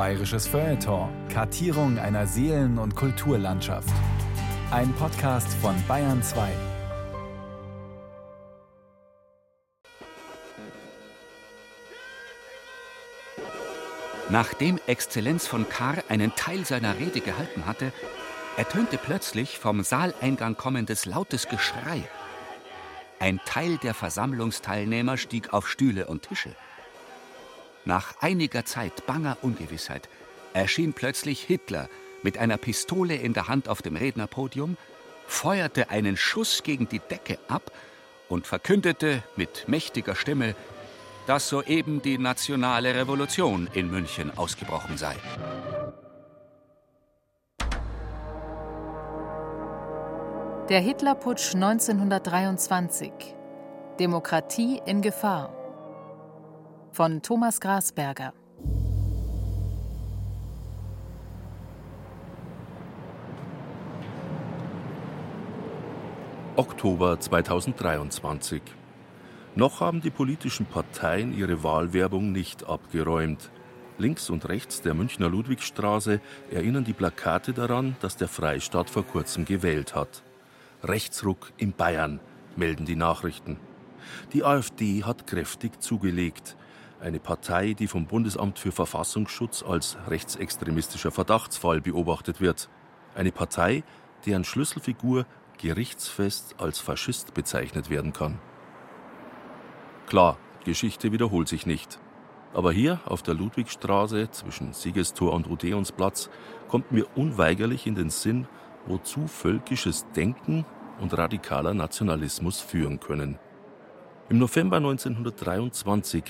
Bayerisches Feuilleton. Kartierung einer Seelen- und Kulturlandschaft. Ein Podcast von Bayern 2. Nachdem Exzellenz von Kahr einen Teil seiner Rede gehalten hatte, ertönte plötzlich vom Saaleingang kommendes lautes Geschrei. Ein Teil der Versammlungsteilnehmer stieg auf Stühle und Tische. Nach einiger Zeit banger Ungewissheit erschien plötzlich Hitler mit einer Pistole in der Hand auf dem Rednerpodium, feuerte einen Schuss gegen die Decke ab und verkündete mit mächtiger Stimme, dass soeben die nationale Revolution in München ausgebrochen sei. Der Hitlerputsch 1923. Demokratie in Gefahr. Von Thomas Grasberger. Oktober 2023. Noch haben die politischen Parteien ihre Wahlwerbung nicht abgeräumt. Links und rechts der Münchner Ludwigstraße erinnern die Plakate daran, dass der Freistaat vor kurzem gewählt hat. Rechtsruck in Bayern, melden die Nachrichten. Die AfD hat kräftig zugelegt. Eine Partei, die vom Bundesamt für Verfassungsschutz als rechtsextremistischer Verdachtsfall beobachtet wird. Eine Partei, deren Schlüsselfigur gerichtsfest als Faschist bezeichnet werden kann. Klar, Geschichte wiederholt sich nicht. Aber hier auf der Ludwigstraße zwischen Siegestor und Odeonsplatz kommt mir unweigerlich in den Sinn, wozu völkisches Denken und radikaler Nationalismus führen können. Im November 1923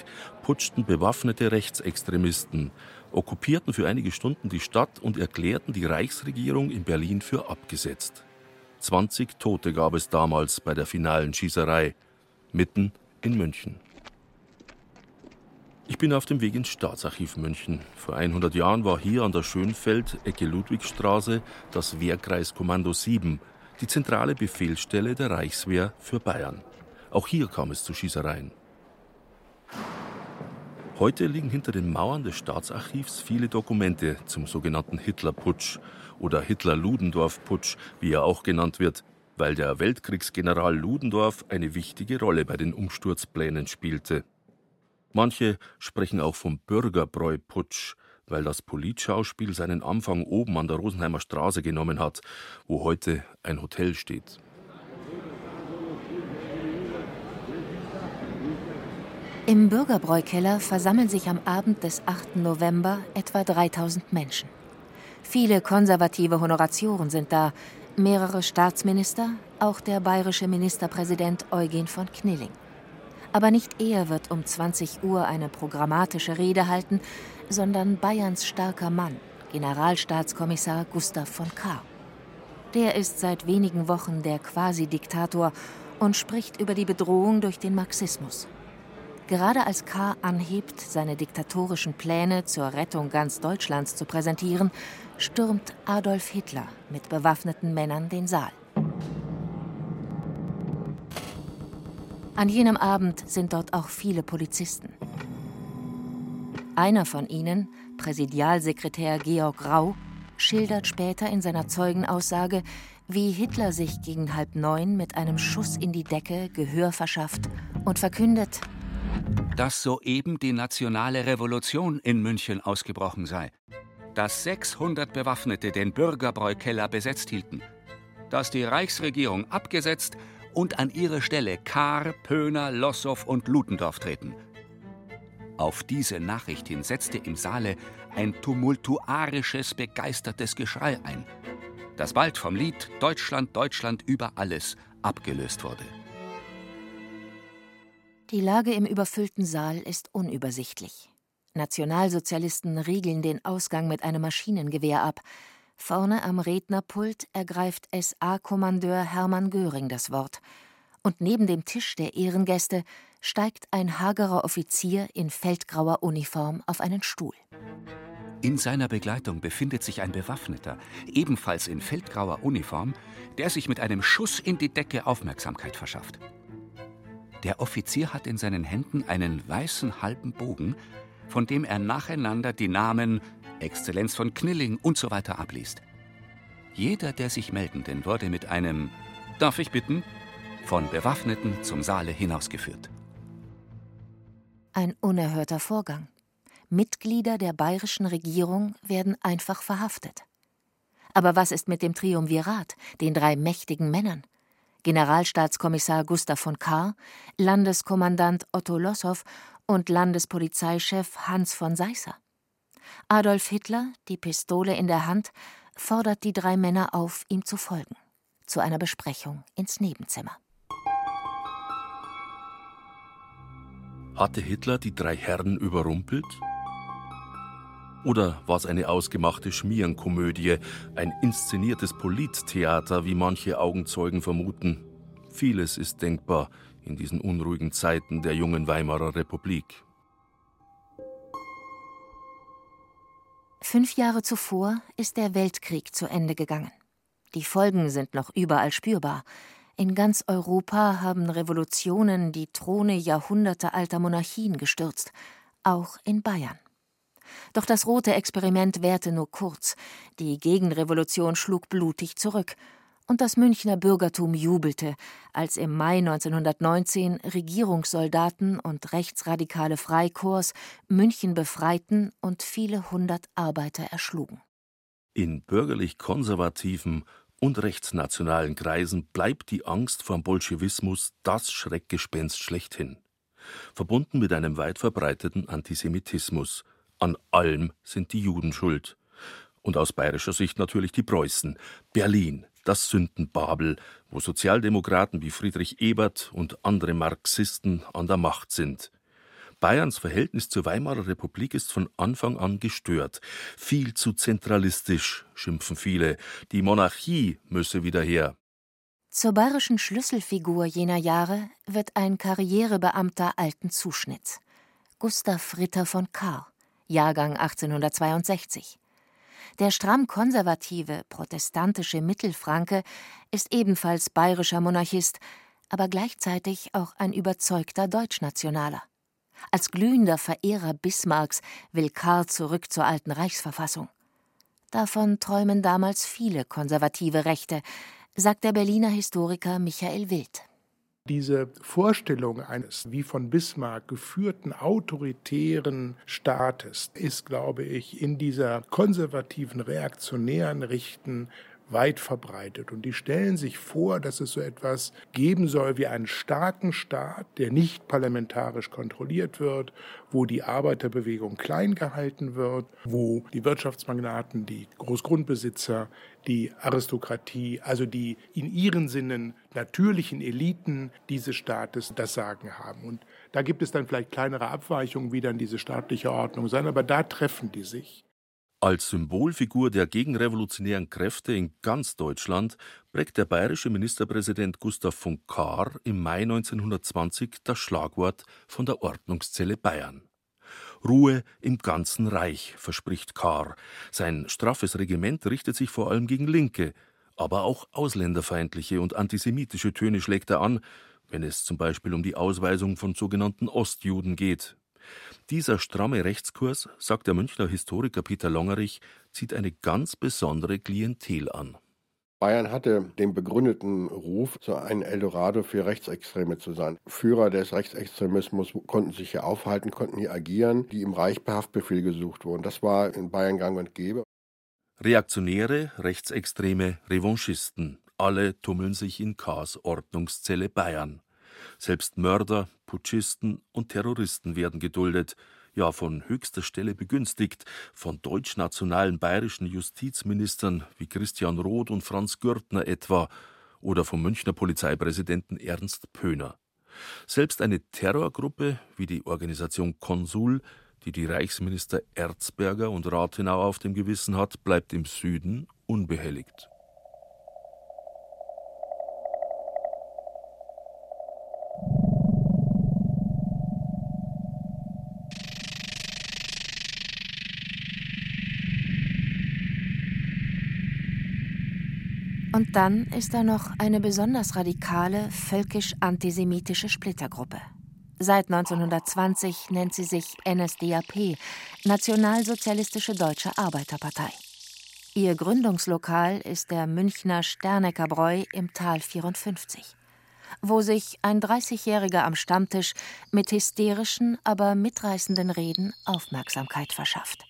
putschten bewaffnete Rechtsextremisten, okkupierten für einige Stunden die Stadt und erklärten die Reichsregierung in Berlin für abgesetzt. 20 Tote gab es damals bei der finalen Schießerei, mitten in München. Ich bin auf dem Weg ins Staatsarchiv München. Vor 100 Jahren war hier an der Schönfeld, Ecke Ludwigstraße, das Wehrkreiskommando 7, die zentrale Befehlsstelle der Reichswehr für Bayern. Auch hier kam es zu Schießereien. Heute liegen hinter den Mauern des Staatsarchivs viele Dokumente zum sogenannten Hitlerputsch oder Hitler-Ludendorff-Putsch, wie er auch genannt wird, weil der Weltkriegsgeneral Ludendorff eine wichtige Rolle bei den Umsturzplänen spielte. Manche sprechen auch vom Bürgerbräu-Putsch, weil das Politschauspiel seinen Anfang oben an der Rosenheimer Straße genommen hat, wo heute ein Hotel steht. Im Bürgerbräukeller versammeln sich am Abend des 8. November etwa 3000 Menschen. Viele konservative Honoratioren sind da, mehrere Staatsminister, auch der bayerische Ministerpräsident Eugen von Knilling. Aber nicht er wird um 20 Uhr eine programmatische Rede halten, sondern Bayerns starker Mann, Generalstaatskommissar Gustav von Kahr. Der ist seit wenigen Wochen der Quasi-Diktator und spricht über die Bedrohung durch den Marxismus. Gerade als Kahr anhebt, seine diktatorischen Pläne zur Rettung ganz Deutschlands zu präsentieren, stürmt Adolf Hitler mit bewaffneten Männern den Saal. An jenem Abend sind dort auch viele Polizisten. Einer von ihnen, Präsidialsekretär Georg Rau, schildert später in seiner Zeugenaussage, wie Hitler sich gegen halb neun mit einem Schuss in die Decke Gehör verschafft und verkündet, dass soeben die nationale Revolution in München ausgebrochen sei dass 600 Bewaffnete den Bürgerbräukeller besetzt hielten, dass die Reichsregierung abgesetzt und an ihre Stelle Kahr, Pöhner, Lossow und Ludendorff treten. Auf diese Nachricht hin setzte im Saale ein tumultuarisches, begeistertes Geschrei ein, das bald vom Lied Deutschland, Deutschland über alles abgelöst wurde. Die Lage im überfüllten Saal ist unübersichtlich. Nationalsozialisten riegeln den Ausgang mit einem Maschinengewehr ab. Vorne am Rednerpult ergreift SA-Kommandeur Hermann Göring das Wort. Und neben dem Tisch der Ehrengäste steigt ein hagerer Offizier in feldgrauer Uniform auf einen Stuhl. In seiner Begleitung befindet sich ein Bewaffneter, ebenfalls in feldgrauer Uniform, der sich mit einem Schuss in die Decke Aufmerksamkeit verschafft. Der Offizier hat in seinen Händen einen weißen halben Bogen, von dem er nacheinander die Namen Exzellenz von Knilling und so abliest. Jeder der sich Meldenden wurde mit einem Darf ich bitten? von Bewaffneten zum Saale hinausgeführt. Ein unerhörter Vorgang. Mitglieder der bayerischen Regierung werden einfach verhaftet. Aber was ist mit dem Triumvirat, den drei mächtigen Männern? Generalstaatskommissar Gustav von Kahr, Landeskommandant Otto Lossow und Landespolizeichef Hans von Seisser. Adolf Hitler, die Pistole in der Hand, fordert die drei Männer auf, ihm zu folgen. Zu einer Besprechung ins Nebenzimmer. Hatte Hitler die drei Herren überrumpelt? Oder war es eine ausgemachte Schmierenkomödie, ein inszeniertes Polittheater, wie manche Augenzeugen vermuten? Vieles ist denkbar in diesen unruhigen Zeiten der jungen Weimarer Republik. Fünf Jahre zuvor ist der Weltkrieg zu Ende gegangen. Die Folgen sind noch überall spürbar. In ganz Europa haben Revolutionen die Throne jahrhundertealter Monarchien gestürzt, auch in Bayern. Doch das rote Experiment währte nur kurz. Die Gegenrevolution schlug blutig zurück. Und das Münchner Bürgertum jubelte, als im Mai 1919 Regierungssoldaten und rechtsradikale Freikorps München befreiten und viele hundert Arbeiter erschlugen. In bürgerlich-konservativen und rechtsnationalen Kreisen bleibt die Angst vor Bolschewismus das Schreckgespenst schlechthin. Verbunden mit einem weit verbreiteten Antisemitismus, an allem sind die Juden schuld. Und aus bayerischer Sicht natürlich die Preußen. Berlin, das Sündenbabel, wo Sozialdemokraten wie Friedrich Ebert und andere Marxisten an der Macht sind. Bayerns Verhältnis zur Weimarer Republik ist von Anfang an gestört. Viel zu zentralistisch, schimpfen viele. Die Monarchie müsse wieder her. Zur bayerischen Schlüsselfigur jener Jahre wird ein Karrierebeamter alten Zuschnitts. Gustav Ritter von Kahr. Jahrgang 1862. Der stramm konservative, protestantische Mittelfranke ist ebenfalls bayerischer Monarchist, aber gleichzeitig auch ein überzeugter Deutschnationaler. Als glühender Verehrer Bismarcks will Karl zurück zur alten Reichsverfassung. Davon träumen damals viele konservative Rechte, sagt der Berliner Historiker Michael Wild. Diese Vorstellung eines wie von Bismarck geführten autoritären Staates ist, glaube ich, in dieser konservativen, reaktionären Richten weit verbreitet. Und die stellen sich vor, dass es so etwas geben soll wie einen starken Staat, der nicht parlamentarisch kontrolliert wird, wo die Arbeiterbewegung klein gehalten wird, wo die Wirtschaftsmagnaten, die Großgrundbesitzer, die Aristokratie, also die in ihren Sinnen natürlichen Eliten dieses Staates das Sagen haben. Und da gibt es dann vielleicht kleinere Abweichungen, wie dann diese staatliche Ordnung sein, aber da treffen die sich. Als Symbolfigur der gegenrevolutionären Kräfte in ganz Deutschland prägt der bayerische Ministerpräsident Gustav von Kahr im Mai 1920 das Schlagwort von der Ordnungszelle Bayern. Ruhe im ganzen Reich, verspricht Kahr. Sein straffes Regiment richtet sich vor allem gegen Linke, aber auch ausländerfeindliche und antisemitische Töne schlägt er an, wenn es zum Beispiel um die Ausweisung von sogenannten Ostjuden geht, dieser stramme Rechtskurs, sagt der Münchner Historiker Peter Longerich, zieht eine ganz besondere Klientel an. Bayern hatte den begründeten Ruf, so ein Eldorado für Rechtsextreme zu sein. Führer des Rechtsextremismus konnten sich hier aufhalten, konnten hier agieren, die im Reich per Haftbefehl gesucht wurden. Das war in Bayern gang und gäbe. Reaktionäre, Rechtsextreme, Revanchisten, alle tummeln sich in Kars Ordnungszelle Bayern. Selbst Mörder, Putschisten und Terroristen werden geduldet, ja von höchster Stelle begünstigt, von deutschnationalen bayerischen Justizministern wie Christian Roth und Franz Gürtner etwa oder vom Münchner Polizeipräsidenten Ernst Pöhner. Selbst eine Terrorgruppe wie die Organisation Konsul, die die Reichsminister Erzberger und Rathenau auf dem Gewissen hat, bleibt im Süden unbehelligt. Und dann ist da noch eine besonders radikale, völkisch-antisemitische Splittergruppe. Seit 1920 nennt sie sich NSDAP, Nationalsozialistische Deutsche Arbeiterpartei. Ihr Gründungslokal ist der Münchner Sternecker Bräu im Tal 54, wo sich ein 30-Jähriger am Stammtisch mit hysterischen, aber mitreißenden Reden Aufmerksamkeit verschafft.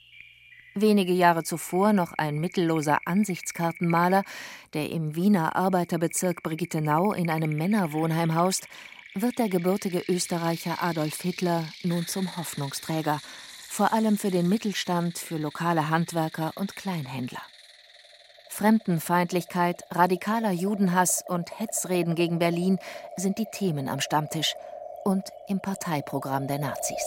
Wenige Jahre zuvor noch ein mittelloser Ansichtskartenmaler, der im Wiener Arbeiterbezirk Brigittenau in einem Männerwohnheim haust, wird der gebürtige Österreicher Adolf Hitler nun zum Hoffnungsträger, vor allem für den Mittelstand, für lokale Handwerker und Kleinhändler. Fremdenfeindlichkeit, radikaler Judenhass und Hetzreden gegen Berlin sind die Themen am Stammtisch und im Parteiprogramm der Nazis.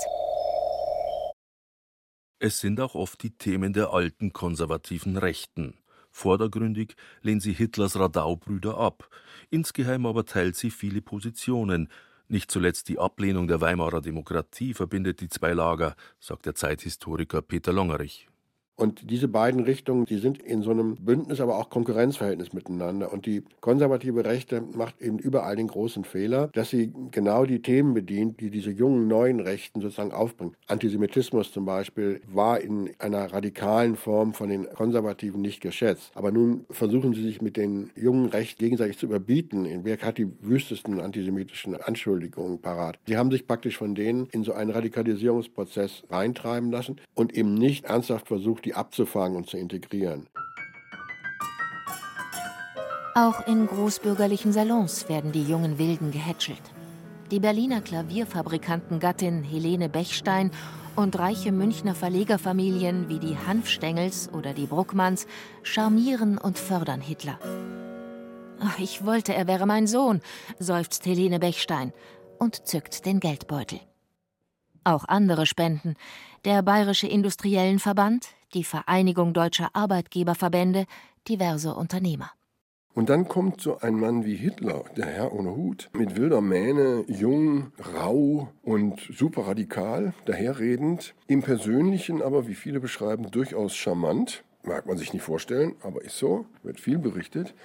Es sind auch oft die Themen der alten konservativen Rechten. Vordergründig lehnt sie Hitlers Radau-Brüder ab, insgeheim aber teilt sie viele Positionen. Nicht zuletzt die Ablehnung der Weimarer Demokratie verbindet die zwei Lager, sagt der Zeithistoriker Peter Longerich. Und diese beiden Richtungen, die sind in so einem Bündnis, aber auch Konkurrenzverhältnis miteinander. Und die konservative Rechte macht eben überall den großen Fehler, dass sie genau die Themen bedient, die diese jungen neuen Rechten sozusagen aufbringen. Antisemitismus zum Beispiel war in einer radikalen Form von den Konservativen nicht geschätzt. Aber nun versuchen sie sich mit den jungen Rechten gegenseitig zu überbieten. In Wer hat die wüstesten antisemitischen Anschuldigungen parat? Sie haben sich praktisch von denen in so einen Radikalisierungsprozess reintreiben lassen und eben nicht ernsthaft versucht, die abzufangen und zu integrieren. Auch in großbürgerlichen Salons werden die jungen Wilden gehätschelt. Die Berliner Klavierfabrikantengattin Helene Bechstein und reiche Münchner Verlegerfamilien wie die Hanfstengels oder die Bruckmanns charmieren und fördern Hitler. Ach, ich wollte, er wäre mein Sohn, seufzt Helene Bechstein und zückt den Geldbeutel. Auch andere spenden. Der Bayerische Industriellenverband, die Vereinigung deutscher Arbeitgeberverbände, diverse Unternehmer. Und dann kommt so ein Mann wie Hitler, der Herr ohne Hut, mit wilder Mähne, jung, rau und super radikal, daherredend, im Persönlichen aber, wie viele beschreiben, durchaus charmant. Mag man sich nicht vorstellen, aber ist so, wird viel berichtet.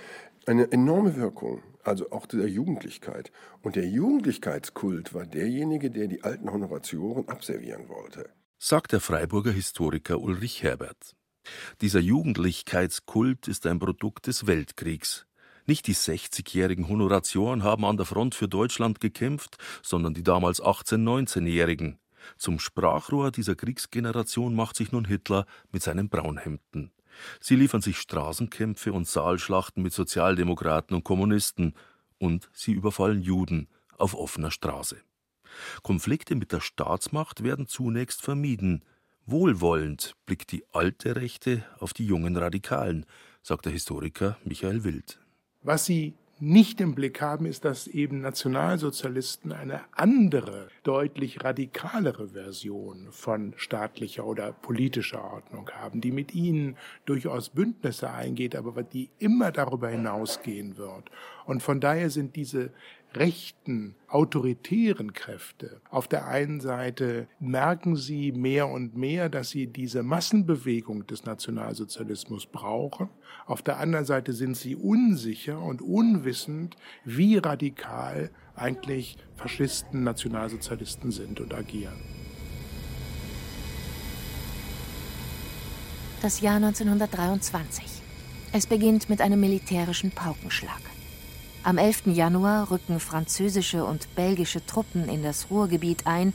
Eine enorme Wirkung, also auch der Jugendlichkeit. Und der Jugendlichkeitskult war derjenige, der die alten Honoratioren abservieren wollte sagt der Freiburger Historiker Ulrich Herbert. Dieser Jugendlichkeitskult ist ein Produkt des Weltkriegs. Nicht die 60-jährigen Honoratioren haben an der Front für Deutschland gekämpft, sondern die damals 18-, 19-jährigen. Zum Sprachrohr dieser Kriegsgeneration macht sich nun Hitler mit seinen Braunhemden. Sie liefern sich Straßenkämpfe und Saalschlachten mit Sozialdemokraten und Kommunisten, und sie überfallen Juden auf offener Straße. Konflikte mit der Staatsmacht werden zunächst vermieden. Wohlwollend blickt die alte Rechte auf die jungen Radikalen, sagt der Historiker Michael Wild. Was sie nicht im Blick haben, ist, dass eben Nationalsozialisten eine andere, deutlich radikalere Version von staatlicher oder politischer Ordnung haben, die mit ihnen durchaus Bündnisse eingeht, aber die immer darüber hinausgehen wird. Und von daher sind diese rechten, autoritären Kräfte. Auf der einen Seite merken sie mehr und mehr, dass sie diese Massenbewegung des Nationalsozialismus brauchen. Auf der anderen Seite sind sie unsicher und unwissend, wie radikal eigentlich Faschisten, Nationalsozialisten sind und agieren. Das Jahr 1923. Es beginnt mit einem militärischen Paukenschlag. Am 11. Januar rücken französische und belgische Truppen in das Ruhrgebiet ein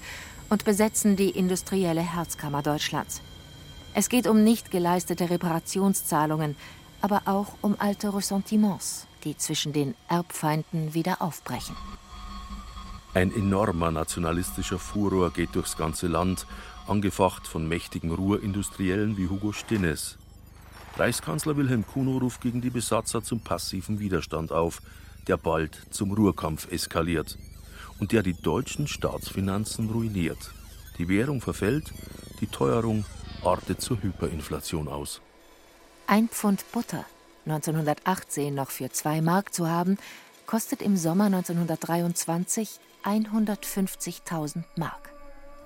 und besetzen die industrielle Herzkammer Deutschlands. Es geht um nicht geleistete Reparationszahlungen, aber auch um alte Ressentiments, die zwischen den Erbfeinden wieder aufbrechen. Ein enormer nationalistischer Furor geht durchs ganze Land, angefacht von mächtigen Ruhrindustriellen wie Hugo Stinnes. Reichskanzler Wilhelm Kuno ruft gegen die Besatzer zum passiven Widerstand auf – der bald zum Ruhrkampf eskaliert und der die deutschen Staatsfinanzen ruiniert. Die Währung verfällt, die Teuerung artet zur Hyperinflation aus. Ein Pfund Butter, 1918 noch für zwei Mark zu haben, kostet im Sommer 1923 150.000 Mark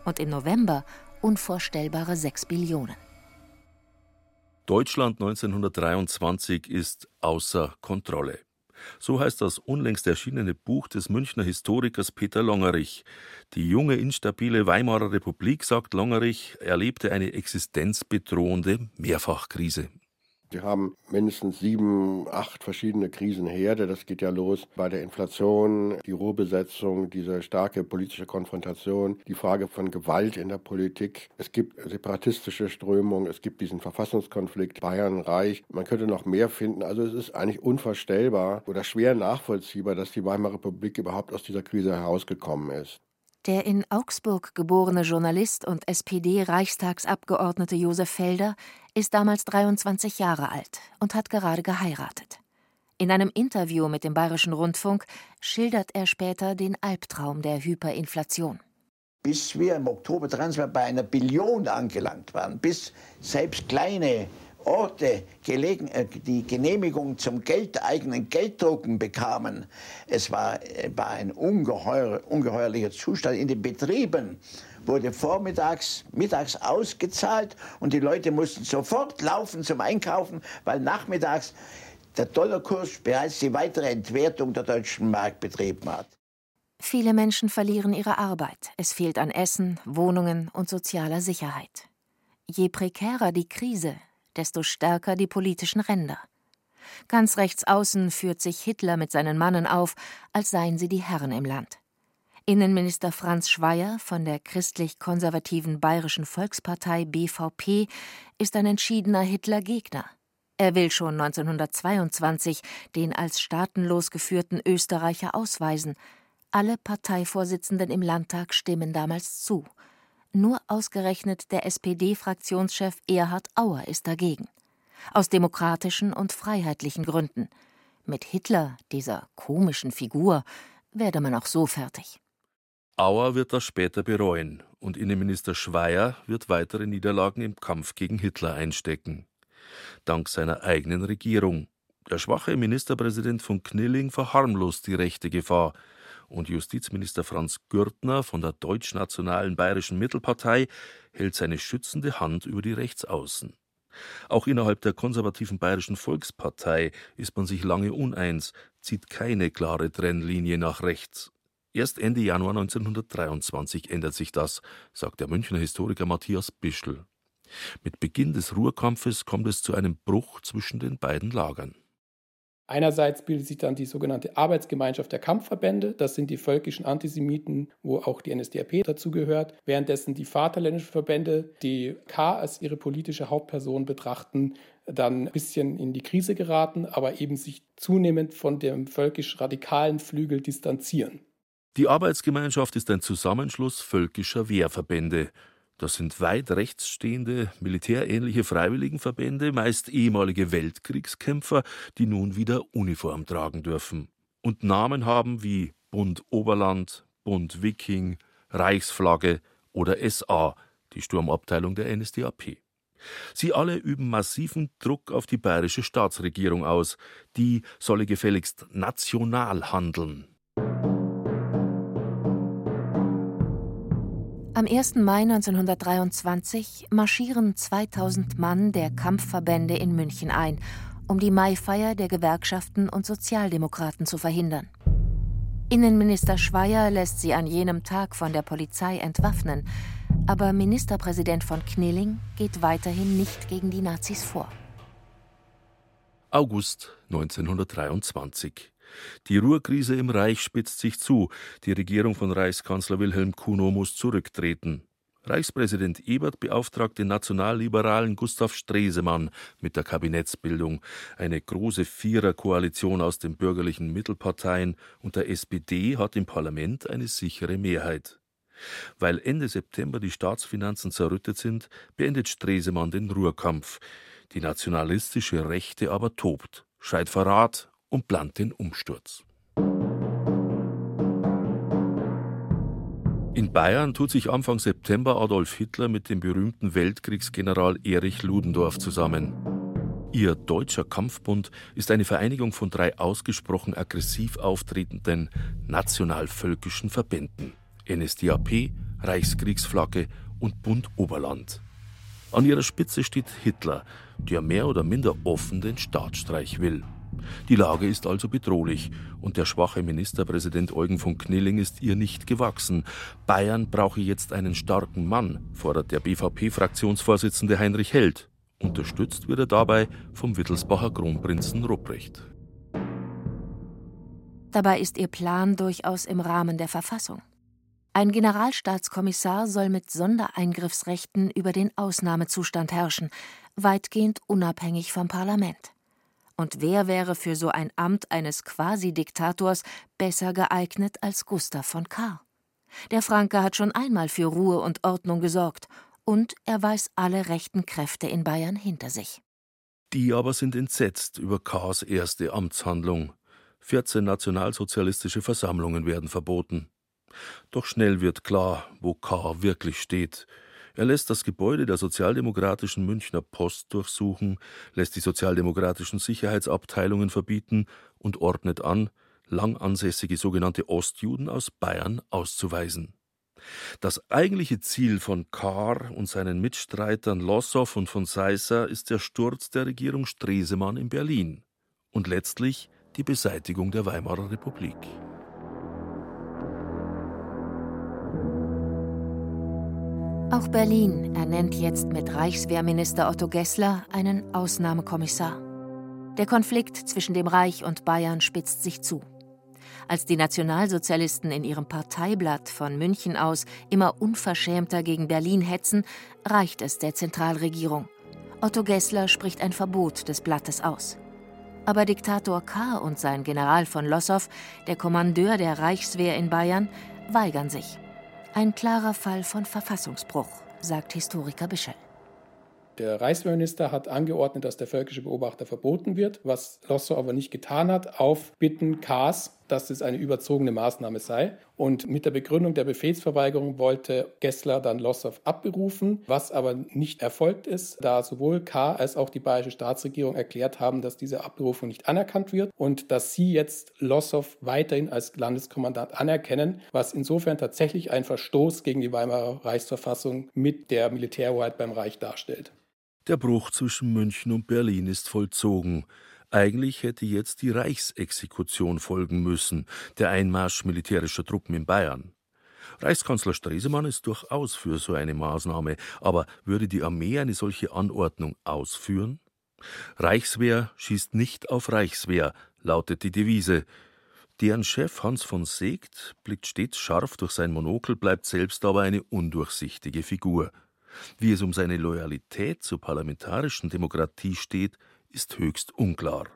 und im November unvorstellbare 6 Billionen. Deutschland 1923 ist außer Kontrolle. So heißt das unlängst erschienene Buch des Münchner Historikers Peter Longerich. Die junge, instabile Weimarer Republik, sagt Longerich, erlebte eine existenzbedrohende Mehrfachkrise. Wir haben mindestens sieben, acht verschiedene Krisenherde. Das geht ja los bei der Inflation, die Ruhrbesetzung, diese starke politische Konfrontation, die Frage von Gewalt in der Politik. Es gibt separatistische Strömungen, es gibt diesen Verfassungskonflikt Bayern-Reich. Man könnte noch mehr finden. Also es ist eigentlich unvorstellbar oder schwer nachvollziehbar, dass die Weimarer Republik überhaupt aus dieser Krise herausgekommen ist. Der in Augsburg geborene Journalist und SPD-Reichstagsabgeordnete Josef Felder ist damals 23 Jahre alt und hat gerade geheiratet. In einem Interview mit dem Bayerischen Rundfunk schildert er später den Albtraum der Hyperinflation. Bis wir im Oktober 23 bei einer Billion angelangt waren, bis selbst kleine Orte gelegen, äh, die Genehmigung zum Geld, eigenen Gelddrucken bekamen. Es war, äh, war ein ungeheuer, ungeheuerlicher Zustand. In den Betrieben wurde vormittags, mittags ausgezahlt und die Leute mussten sofort laufen zum Einkaufen, weil nachmittags der Dollarkurs bereits die weitere Entwertung der deutschen Mark betrieben hat. Viele Menschen verlieren ihre Arbeit. Es fehlt an Essen, Wohnungen und sozialer Sicherheit. Je prekärer die Krise, desto stärker die politischen Ränder. Ganz rechts außen führt sich Hitler mit seinen Mannen auf, als seien sie die Herren im Land. Innenminister Franz Schweier von der christlich-konservativen Bayerischen Volkspartei BVP ist ein entschiedener Hitler-Gegner. Er will schon 1922 den als staatenlos geführten Österreicher ausweisen. Alle Parteivorsitzenden im Landtag stimmen damals zu. Nur ausgerechnet der SPD-Fraktionschef Erhard Auer ist dagegen. Aus demokratischen und freiheitlichen Gründen. Mit Hitler, dieser komischen Figur, werde man auch so fertig. Auer wird das später bereuen und Innenminister Schweier wird weitere Niederlagen im Kampf gegen Hitler einstecken. Dank seiner eigenen Regierung. Der schwache Ministerpräsident von Knilling verharmlost die rechte Gefahr, und Justizminister Franz Gürtner von der deutschnationalen Bayerischen Mittelpartei hält seine schützende Hand über die Rechtsaußen. Auch innerhalb der konservativen Bayerischen Volkspartei ist man sich lange uneins, zieht keine klare Trennlinie nach rechts. Erst Ende Januar 1923 ändert sich das, sagt der Münchner Historiker Matthias Bischl. Mit Beginn des Ruhrkampfes kommt es zu einem Bruch zwischen den beiden Lagern. Einerseits bildet sich dann die sogenannte Arbeitsgemeinschaft der Kampfverbände. Das sind die völkischen Antisemiten, wo auch die NSDAP dazugehört. Währenddessen die vaterländischen Verbände, die K als ihre politische Hauptperson betrachten, dann ein bisschen in die Krise geraten, aber eben sich zunehmend von dem völkisch-radikalen Flügel distanzieren. Die Arbeitsgemeinschaft ist ein Zusammenschluss völkischer Wehrverbände. Das sind weit rechts stehende, militärähnliche Freiwilligenverbände, meist ehemalige Weltkriegskämpfer, die nun wieder Uniform tragen dürfen und Namen haben wie Bund Oberland, Bund Wiking, Reichsflagge oder SA, die Sturmabteilung der NSDAP. Sie alle üben massiven Druck auf die bayerische Staatsregierung aus, die solle gefälligst national handeln. Am 1. Mai 1923 marschieren 2000 Mann der Kampfverbände in München ein, um die Maifeier der Gewerkschaften und Sozialdemokraten zu verhindern. Innenminister Schweier lässt sie an jenem Tag von der Polizei entwaffnen, aber Ministerpräsident von Knilling geht weiterhin nicht gegen die Nazis vor. August 1923 die Ruhrkrise im Reich spitzt sich zu. Die Regierung von Reichskanzler Wilhelm Kuno muss zurücktreten. Reichspräsident Ebert beauftragt den Nationalliberalen Gustav Stresemann mit der Kabinettsbildung. Eine große Viererkoalition aus den bürgerlichen Mittelparteien und der SPD hat im Parlament eine sichere Mehrheit. Weil Ende September die Staatsfinanzen zerrüttet sind, beendet Stresemann den Ruhrkampf. Die nationalistische Rechte aber tobt, schreit Verrat und plant den Umsturz. In Bayern tut sich Anfang September Adolf Hitler mit dem berühmten Weltkriegsgeneral Erich Ludendorff zusammen. Ihr Deutscher Kampfbund ist eine Vereinigung von drei ausgesprochen aggressiv auftretenden nationalvölkischen Verbänden: NSDAP, Reichskriegsflagge und Bund Oberland. An ihrer Spitze steht Hitler, der mehr oder minder offen den Staatsstreich will. Die Lage ist also bedrohlich und der schwache Ministerpräsident Eugen von Knilling ist ihr nicht gewachsen. Bayern brauche jetzt einen starken Mann, fordert der BVP-Fraktionsvorsitzende Heinrich Held. Unterstützt wird er dabei vom Wittelsbacher Kronprinzen Rupprecht. Dabei ist ihr Plan durchaus im Rahmen der Verfassung. Ein Generalstaatskommissar soll mit Sondereingriffsrechten über den Ausnahmezustand herrschen, weitgehend unabhängig vom Parlament. Und wer wäre für so ein Amt eines Quasi-Diktators besser geeignet als Gustav von Kahr? Der Franke hat schon einmal für Ruhe und Ordnung gesorgt, und er weiß alle rechten Kräfte in Bayern hinter sich. Die aber sind entsetzt über Kahrs erste Amtshandlung. 14 nationalsozialistische Versammlungen werden verboten. Doch schnell wird klar, wo Kahr wirklich steht. Er lässt das Gebäude der sozialdemokratischen Münchner Post durchsuchen, lässt die sozialdemokratischen Sicherheitsabteilungen verbieten und ordnet an, lang ansässige sogenannte Ostjuden aus Bayern auszuweisen. Das eigentliche Ziel von Kahr und seinen Mitstreitern Lossow und von Seisser ist der Sturz der Regierung Stresemann in Berlin und letztlich die Beseitigung der Weimarer Republik. Auch Berlin ernennt jetzt mit Reichswehrminister Otto Gessler einen Ausnahmekommissar. Der Konflikt zwischen dem Reich und Bayern spitzt sich zu. Als die Nationalsozialisten in ihrem Parteiblatt von München aus immer unverschämter gegen Berlin hetzen, reicht es der Zentralregierung. Otto Gessler spricht ein Verbot des Blattes aus. Aber Diktator K. und sein General von Lossow, der Kommandeur der Reichswehr in Bayern, weigern sich. Ein klarer Fall von Verfassungsbruch, sagt Historiker Bischel. Der Reichsminister hat angeordnet, dass der völkische Beobachter verboten wird, was Lossow aber nicht getan hat, auf Bitten Kahrs, dass es eine überzogene Maßnahme sei. Und mit der Begründung der Befehlsverweigerung wollte Gessler dann Lossow abberufen, was aber nicht erfolgt ist, da sowohl K. als auch die bayerische Staatsregierung erklärt haben, dass diese Abberufung nicht anerkannt wird und dass sie jetzt Lossow weiterhin als Landeskommandant anerkennen, was insofern tatsächlich ein Verstoß gegen die Weimarer Reichsverfassung mit der Militärhoheit beim Reich darstellt. Der Bruch zwischen München und Berlin ist vollzogen. Eigentlich hätte jetzt die Reichsexekution folgen müssen, der Einmarsch militärischer Truppen in Bayern. Reichskanzler Stresemann ist durchaus für so eine Maßnahme, aber würde die Armee eine solche Anordnung ausführen? Reichswehr schießt nicht auf Reichswehr, lautet die Devise. Deren Chef Hans von Seegt blickt stets scharf durch sein Monokel, bleibt selbst aber eine undurchsichtige Figur. Wie es um seine Loyalität zur parlamentarischen Demokratie steht, ist höchst unklar.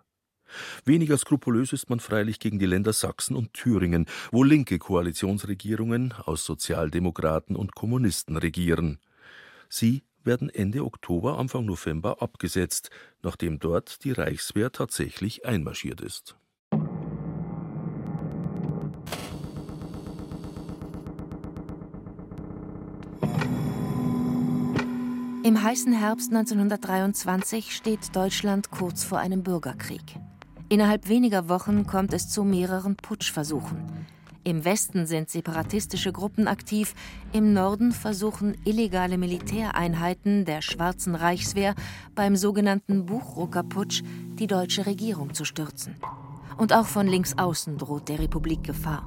Weniger skrupulös ist man freilich gegen die Länder Sachsen und Thüringen, wo linke Koalitionsregierungen aus Sozialdemokraten und Kommunisten regieren. Sie werden Ende Oktober, Anfang November abgesetzt, nachdem dort die Reichswehr tatsächlich einmarschiert ist. Im heißen Herbst 1923 steht Deutschland kurz vor einem Bürgerkrieg. Innerhalb weniger Wochen kommt es zu mehreren Putschversuchen. Im Westen sind separatistische Gruppen aktiv, im Norden versuchen illegale Militäreinheiten der Schwarzen Reichswehr beim sogenannten Buchrucker-Putsch die deutsche Regierung zu stürzen. Und auch von links außen droht der Republik Gefahr.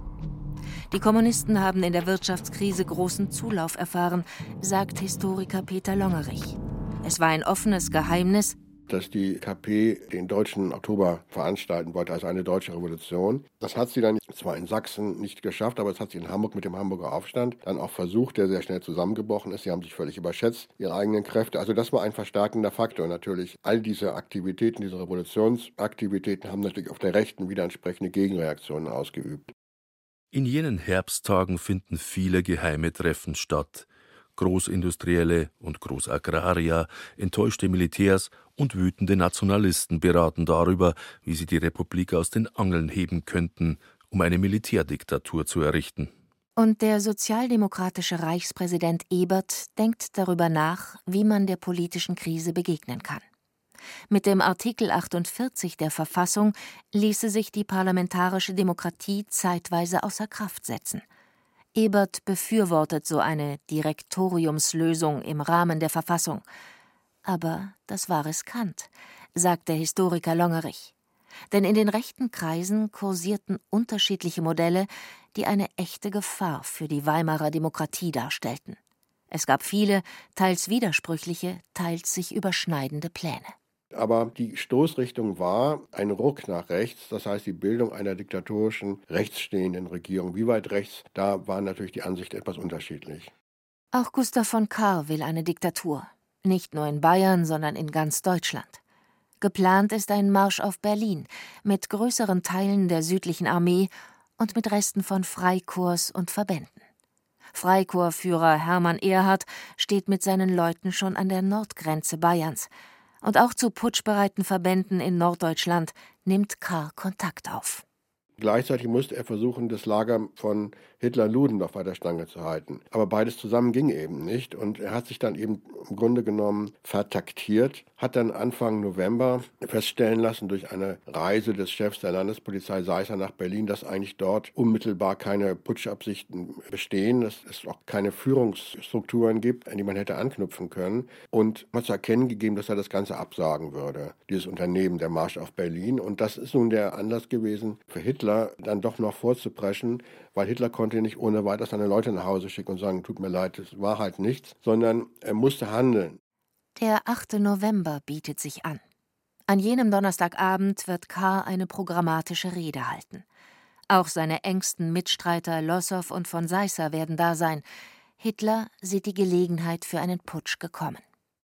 Die Kommunisten haben in der Wirtschaftskrise großen Zulauf erfahren, sagt Historiker Peter Longerich. Es war ein offenes Geheimnis, dass die KP den deutschen Oktober veranstalten wollte, also eine deutsche Revolution. Das hat sie dann zwar in Sachsen nicht geschafft, aber es hat sie in Hamburg mit dem Hamburger Aufstand dann auch versucht, der sehr schnell zusammengebrochen ist. Sie haben sich völlig überschätzt, ihre eigenen Kräfte. Also das war ein verstärkender Faktor natürlich. All diese Aktivitäten, diese Revolutionsaktivitäten haben natürlich auf der Rechten wieder entsprechende Gegenreaktionen ausgeübt. In jenen Herbsttagen finden viele geheime Treffen statt. Großindustrielle und Großagrarier, enttäuschte Militärs und wütende Nationalisten beraten darüber, wie sie die Republik aus den Angeln heben könnten, um eine Militärdiktatur zu errichten. Und der sozialdemokratische Reichspräsident Ebert denkt darüber nach, wie man der politischen Krise begegnen kann. Mit dem Artikel 48 der Verfassung ließe sich die parlamentarische Demokratie zeitweise außer Kraft setzen. Ebert befürwortet so eine Direktoriumslösung im Rahmen der Verfassung. Aber das war riskant, sagt der Historiker Longerich. Denn in den rechten Kreisen kursierten unterschiedliche Modelle, die eine echte Gefahr für die Weimarer Demokratie darstellten. Es gab viele, teils widersprüchliche, teils sich überschneidende Pläne. Aber die Stoßrichtung war ein Ruck nach rechts, das heißt die Bildung einer diktatorischen, rechtsstehenden Regierung. Wie weit rechts, da waren natürlich die Ansichten etwas unterschiedlich. Auch Gustav von Kahr will eine Diktatur. Nicht nur in Bayern, sondern in ganz Deutschland. Geplant ist ein Marsch auf Berlin mit größeren Teilen der südlichen Armee und mit Resten von Freikorps und Verbänden. Freikorpsführer Hermann Erhard steht mit seinen Leuten schon an der Nordgrenze Bayerns und auch zu putschbereiten Verbänden in Norddeutschland nimmt Karr Kontakt auf. Gleichzeitig musste er versuchen, das Lager von Hitler-Ludendorff bei der Stange zu halten. Aber beides zusammen ging eben nicht und er hat sich dann eben im Grunde genommen vertaktiert, hat dann Anfang November feststellen lassen durch eine Reise des Chefs der Landespolizei Seisser nach Berlin, dass eigentlich dort unmittelbar keine Putschabsichten bestehen, dass es auch keine Führungsstrukturen gibt, an die man hätte anknüpfen können und hat zu erkennen gegeben, dass er das Ganze absagen würde, dieses Unternehmen, der Marsch auf Berlin. Und das ist nun der Anlass gewesen für Hitler, dann doch noch vorzupreschen, weil Hitler konnte nicht ohne weiteres seine Leute nach Hause schicken und sagen, tut mir leid, es war halt nichts, sondern er musste handeln. Der 8. November bietet sich an. An jenem Donnerstagabend wird K. eine programmatische Rede halten. Auch seine engsten Mitstreiter Lossow und von Seisser werden da sein. Hitler sieht die Gelegenheit für einen Putsch gekommen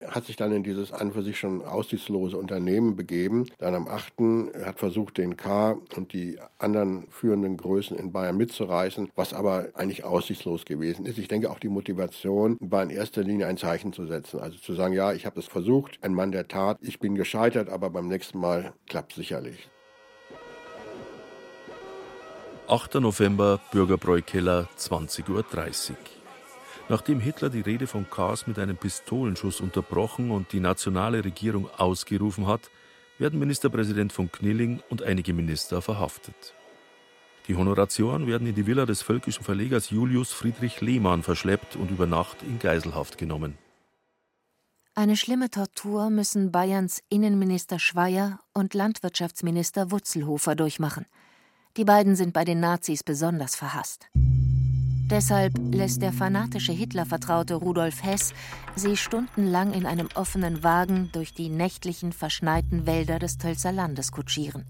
hat sich dann in dieses an für sich schon aussichtslose Unternehmen begeben. Dann am 8. hat versucht, den K. und die anderen führenden Größen in Bayern mitzureißen, was aber eigentlich aussichtslos gewesen ist. Ich denke, auch die Motivation war in erster Linie ein Zeichen zu setzen. Also zu sagen, ja, ich habe es versucht, ein Mann der Tat, ich bin gescheitert, aber beim nächsten Mal klappt sicherlich. 8. November, Bürgerbräukeller, 20.30 Uhr. Nachdem Hitler die Rede von Kaas mit einem Pistolenschuss unterbrochen und die nationale Regierung ausgerufen hat, werden Ministerpräsident von Knilling und einige Minister verhaftet. Die Honoratioren werden in die Villa des völkischen Verlegers Julius Friedrich Lehmann verschleppt und über Nacht in Geiselhaft genommen. Eine schlimme Tortur müssen Bayerns Innenminister Schweier und Landwirtschaftsminister Wutzelhofer durchmachen. Die beiden sind bei den Nazis besonders verhasst. Deshalb lässt der fanatische Hitler-Vertraute Rudolf Hess sie stundenlang in einem offenen Wagen durch die nächtlichen, verschneiten Wälder des Tölzer Landes kutschieren.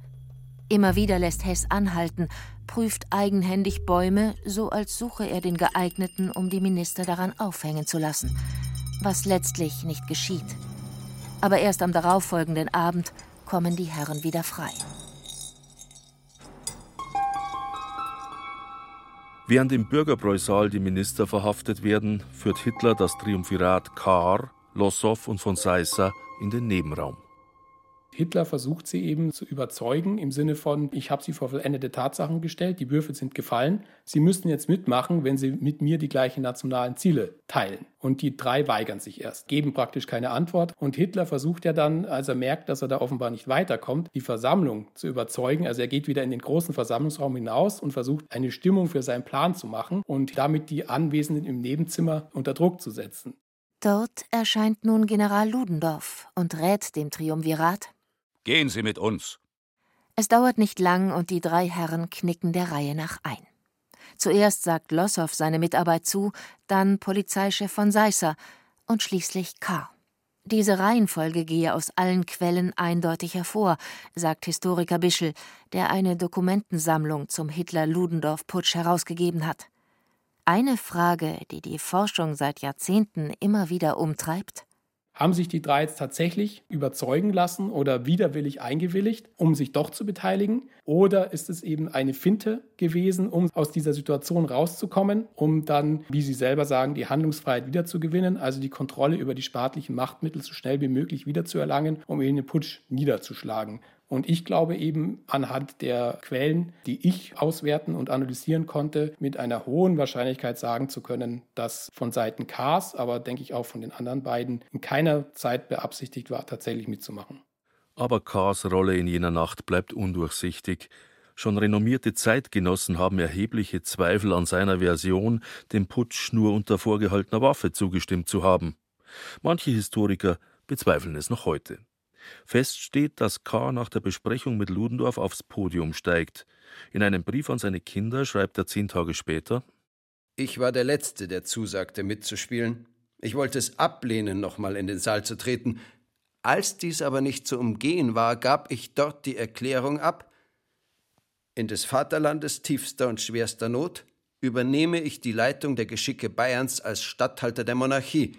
Immer wieder lässt Hess anhalten, prüft eigenhändig Bäume, so als suche er den geeigneten, um die Minister daran aufhängen zu lassen, was letztlich nicht geschieht. Aber erst am darauffolgenden Abend kommen die Herren wieder frei. Während im Bürgerbräusaal die Minister verhaftet werden, führt Hitler das Triumphirat Kahr, Lossow und von Seisser in den Nebenraum. Hitler versucht sie eben zu überzeugen im Sinne von, ich habe sie vor vollendete Tatsachen gestellt, die Würfel sind gefallen, sie müssten jetzt mitmachen, wenn sie mit mir die gleichen nationalen Ziele teilen. Und die drei weigern sich erst, geben praktisch keine Antwort. Und Hitler versucht ja dann, als er merkt, dass er da offenbar nicht weiterkommt, die Versammlung zu überzeugen. Also er geht wieder in den großen Versammlungsraum hinaus und versucht, eine Stimmung für seinen Plan zu machen und damit die Anwesenden im Nebenzimmer unter Druck zu setzen. Dort erscheint nun General Ludendorff und rät dem Triumvirat, Gehen Sie mit uns. Es dauert nicht lang und die drei Herren knicken der Reihe nach ein. Zuerst sagt Lossow seine Mitarbeit zu, dann Polizeichef von Seisser und schließlich K. Diese Reihenfolge gehe aus allen Quellen eindeutig hervor, sagt Historiker Bischel, der eine Dokumentensammlung zum Hitler-Ludendorff-Putsch herausgegeben hat. Eine Frage, die die Forschung seit Jahrzehnten immer wieder umtreibt: haben sich die drei jetzt tatsächlich überzeugen lassen oder widerwillig eingewilligt, um sich doch zu beteiligen? Oder ist es eben eine Finte gewesen, um aus dieser Situation rauszukommen, um dann, wie Sie selber sagen, die Handlungsfreiheit wiederzugewinnen, also die Kontrolle über die staatlichen Machtmittel so schnell wie möglich wiederzuerlangen, um eben den Putsch niederzuschlagen? Und ich glaube eben anhand der Quellen, die ich auswerten und analysieren konnte, mit einer hohen Wahrscheinlichkeit sagen zu können, dass von Seiten Kars, aber denke ich auch von den anderen beiden, in keiner Zeit beabsichtigt war, tatsächlich mitzumachen. Aber Kars Rolle in jener Nacht bleibt undurchsichtig. Schon renommierte Zeitgenossen haben erhebliche Zweifel an seiner Version, dem Putsch nur unter vorgehaltener Waffe zugestimmt zu haben. Manche Historiker bezweifeln es noch heute. Fest steht, dass K. nach der Besprechung mit Ludendorff aufs Podium steigt. In einem Brief an seine Kinder schreibt er zehn Tage später: Ich war der Letzte, der zusagte, mitzuspielen. Ich wollte es ablehnen, nochmal in den Saal zu treten. Als dies aber nicht zu umgehen war, gab ich dort die Erklärung ab: In des Vaterlandes tiefster und schwerster Not übernehme ich die Leitung der Geschicke Bayerns als Statthalter der Monarchie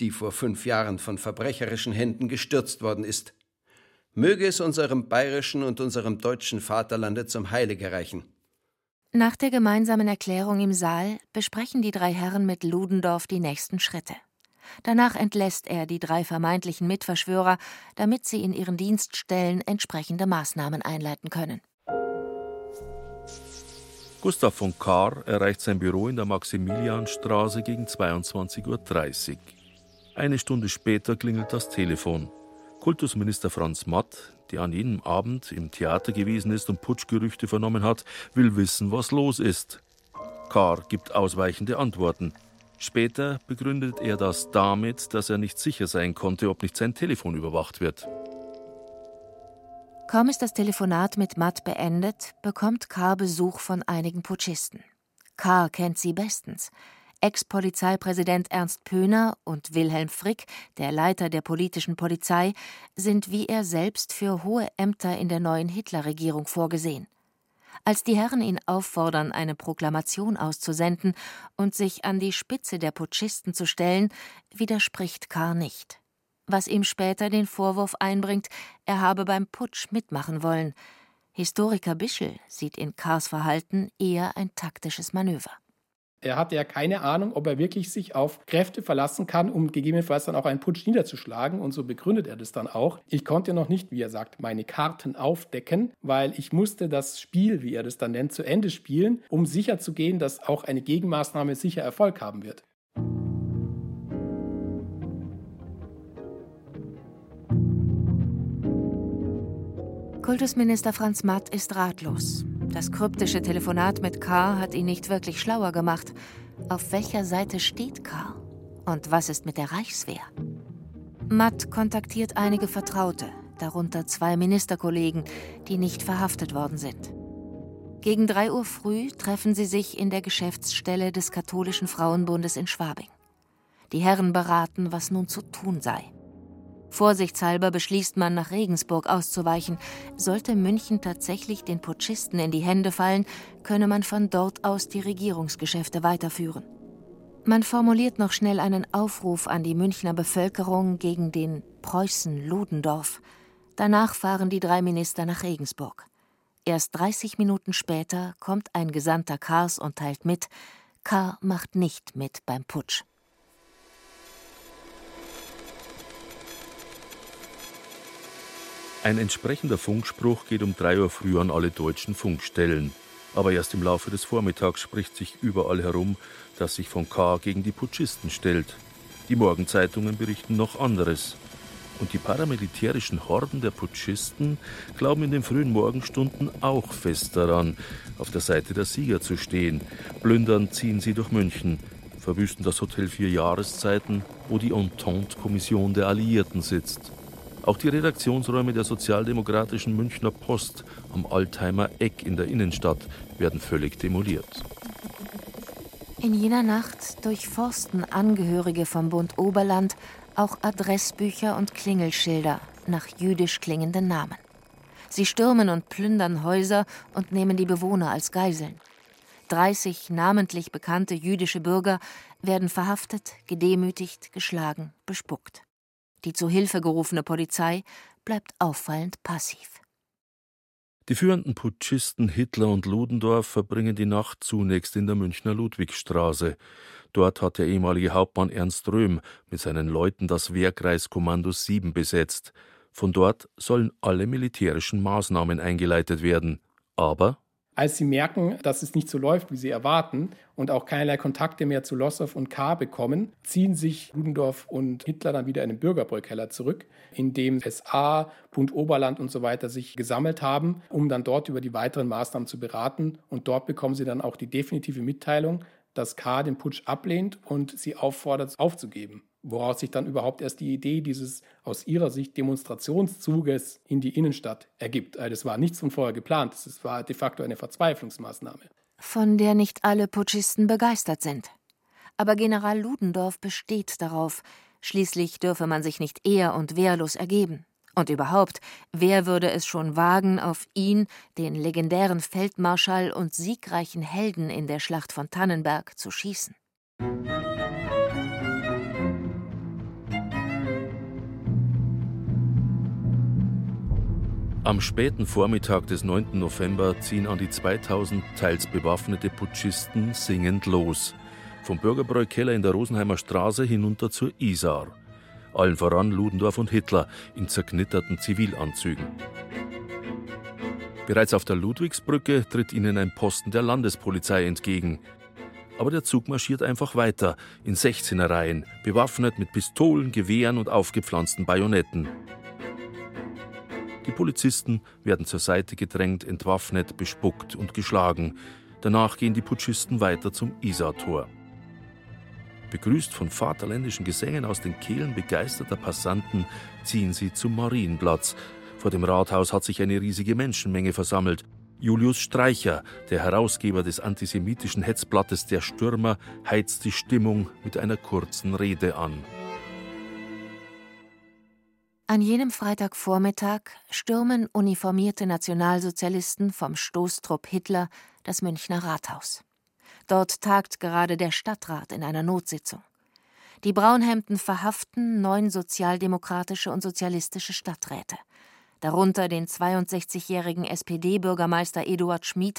die vor fünf Jahren von verbrecherischen Händen gestürzt worden ist. Möge es unserem bayerischen und unserem deutschen Vaterlande zum Heile gereichen. Nach der gemeinsamen Erklärung im Saal besprechen die drei Herren mit Ludendorff die nächsten Schritte. Danach entlässt er die drei vermeintlichen Mitverschwörer, damit sie in ihren Dienststellen entsprechende Maßnahmen einleiten können. Gustav von Kahr erreicht sein Büro in der Maximilianstraße gegen 22.30 Uhr. Eine Stunde später klingelt das Telefon. Kultusminister Franz Matt, der an jenem Abend im Theater gewesen ist und Putschgerüchte vernommen hat, will wissen, was los ist. Karr gibt ausweichende Antworten. Später begründet er das damit, dass er nicht sicher sein konnte, ob nicht sein Telefon überwacht wird. Kaum ist das Telefonat mit Matt beendet, bekommt Karr Besuch von einigen Putschisten. Karr kennt sie bestens. Ex-Polizeipräsident Ernst Pöhner und Wilhelm Frick, der Leiter der politischen Polizei, sind wie er selbst für hohe Ämter in der neuen Hitlerregierung vorgesehen. Als die Herren ihn auffordern, eine Proklamation auszusenden und sich an die Spitze der Putschisten zu stellen, widerspricht Karr nicht. Was ihm später den Vorwurf einbringt, er habe beim Putsch mitmachen wollen. Historiker Bischel sieht in Karrs Verhalten eher ein taktisches Manöver. Er hatte ja keine Ahnung, ob er wirklich sich auf Kräfte verlassen kann, um gegebenenfalls dann auch einen Putsch niederzuschlagen. Und so begründet er das dann auch. Ich konnte noch nicht, wie er sagt, meine Karten aufdecken, weil ich musste das Spiel, wie er das dann nennt, zu Ende spielen, um sicherzugehen, dass auch eine Gegenmaßnahme sicher Erfolg haben wird. Kultusminister Franz Matt ist ratlos. Das kryptische Telefonat mit K. hat ihn nicht wirklich schlauer gemacht. Auf welcher Seite steht K? Und was ist mit der Reichswehr? Matt kontaktiert einige Vertraute, darunter zwei Ministerkollegen, die nicht verhaftet worden sind. Gegen drei Uhr früh treffen sie sich in der Geschäftsstelle des Katholischen Frauenbundes in Schwabing. Die Herren beraten, was nun zu tun sei. Vorsichtshalber beschließt man, nach Regensburg auszuweichen. Sollte München tatsächlich den Putschisten in die Hände fallen, könne man von dort aus die Regierungsgeschäfte weiterführen. Man formuliert noch schnell einen Aufruf an die Münchner Bevölkerung gegen den Preußen Ludendorff. Danach fahren die drei Minister nach Regensburg. Erst 30 Minuten später kommt ein Gesandter Kars und teilt mit, Karr macht nicht mit beim Putsch. Ein entsprechender Funkspruch geht um drei Uhr früh an alle deutschen Funkstellen. Aber erst im Laufe des Vormittags spricht sich überall herum, dass sich von K. gegen die Putschisten stellt. Die Morgenzeitungen berichten noch anderes. Und die paramilitärischen Horden der Putschisten glauben in den frühen Morgenstunden auch fest daran, auf der Seite der Sieger zu stehen. Plündern ziehen sie durch München, verwüsten das Hotel Vier Jahreszeiten, wo die Entente-Kommission der Alliierten sitzt. Auch die Redaktionsräume der sozialdemokratischen Münchner Post am Altheimer Eck in der Innenstadt werden völlig demoliert. In jener Nacht durchforsten Angehörige vom Bund Oberland auch Adressbücher und Klingelschilder nach jüdisch klingenden Namen. Sie stürmen und plündern Häuser und nehmen die Bewohner als Geiseln. 30 namentlich bekannte jüdische Bürger werden verhaftet, gedemütigt, geschlagen, bespuckt. Die zu Hilfe gerufene Polizei bleibt auffallend passiv. Die führenden Putschisten Hitler und Ludendorff verbringen die Nacht zunächst in der Münchner Ludwigstraße. Dort hat der ehemalige Hauptmann Ernst Röhm mit seinen Leuten das Wehrkreiskommando 7 besetzt. Von dort sollen alle militärischen Maßnahmen eingeleitet werden. Aber als sie merken, dass es nicht so läuft, wie sie erwarten und auch keinerlei Kontakte mehr zu Lossow und K. bekommen, ziehen sich Ludendorff und Hitler dann wieder in den Bürgerbräukeller zurück, in dem SA, Bund Oberland und so weiter sich gesammelt haben, um dann dort über die weiteren Maßnahmen zu beraten. Und dort bekommen sie dann auch die definitive Mitteilung, dass K. den Putsch ablehnt und sie auffordert, aufzugeben. Woraus sich dann überhaupt erst die Idee dieses aus ihrer Sicht Demonstrationszuges in die Innenstadt ergibt. Also das war nichts von vorher geplant, es war de facto eine Verzweiflungsmaßnahme. Von der nicht alle Putschisten begeistert sind. Aber General Ludendorff besteht darauf, schließlich dürfe man sich nicht ehr und wehrlos ergeben. Und überhaupt, wer würde es schon wagen, auf ihn, den legendären Feldmarschall und siegreichen Helden in der Schlacht von Tannenberg, zu schießen? Am späten Vormittag des 9. November ziehen an die 2000 teils bewaffnete Putschisten singend los. Vom Bürgerbräu-Keller in der Rosenheimer Straße hinunter zur Isar. Allen voran Ludendorff und Hitler in zerknitterten Zivilanzügen. Bereits auf der Ludwigsbrücke tritt ihnen ein Posten der Landespolizei entgegen. Aber der Zug marschiert einfach weiter, in 16er Reihen, bewaffnet mit Pistolen, Gewehren und aufgepflanzten Bajonetten. Die Polizisten werden zur Seite gedrängt, entwaffnet, bespuckt und geschlagen. Danach gehen die Putschisten weiter zum Isartor. Begrüßt von vaterländischen Gesängen aus den Kehlen begeisterter Passanten ziehen sie zum Marienplatz. Vor dem Rathaus hat sich eine riesige Menschenmenge versammelt. Julius Streicher, der Herausgeber des antisemitischen Hetzblattes Der Stürmer, heizt die Stimmung mit einer kurzen Rede an. An jenem Freitagvormittag stürmen uniformierte Nationalsozialisten vom Stoßtrupp Hitler das Münchner Rathaus. Dort tagt gerade der Stadtrat in einer Notsitzung. Die Braunhemden verhaften neun sozialdemokratische und sozialistische Stadträte, darunter den 62-jährigen SPD-Bürgermeister Eduard Schmid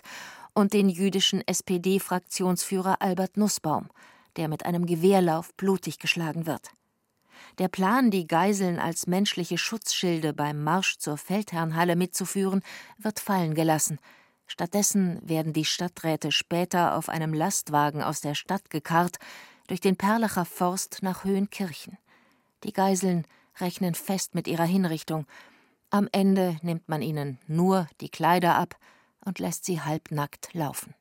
und den jüdischen SPD-Fraktionsführer Albert Nussbaum, der mit einem Gewehrlauf blutig geschlagen wird. Der Plan, die Geiseln als menschliche Schutzschilde beim Marsch zur Feldherrnhalle mitzuführen, wird fallen gelassen. Stattdessen werden die Stadträte später auf einem Lastwagen aus der Stadt gekarrt, durch den Perlacher Forst nach Höhenkirchen. Die Geiseln rechnen fest mit ihrer Hinrichtung. Am Ende nimmt man ihnen nur die Kleider ab und lässt sie halbnackt laufen.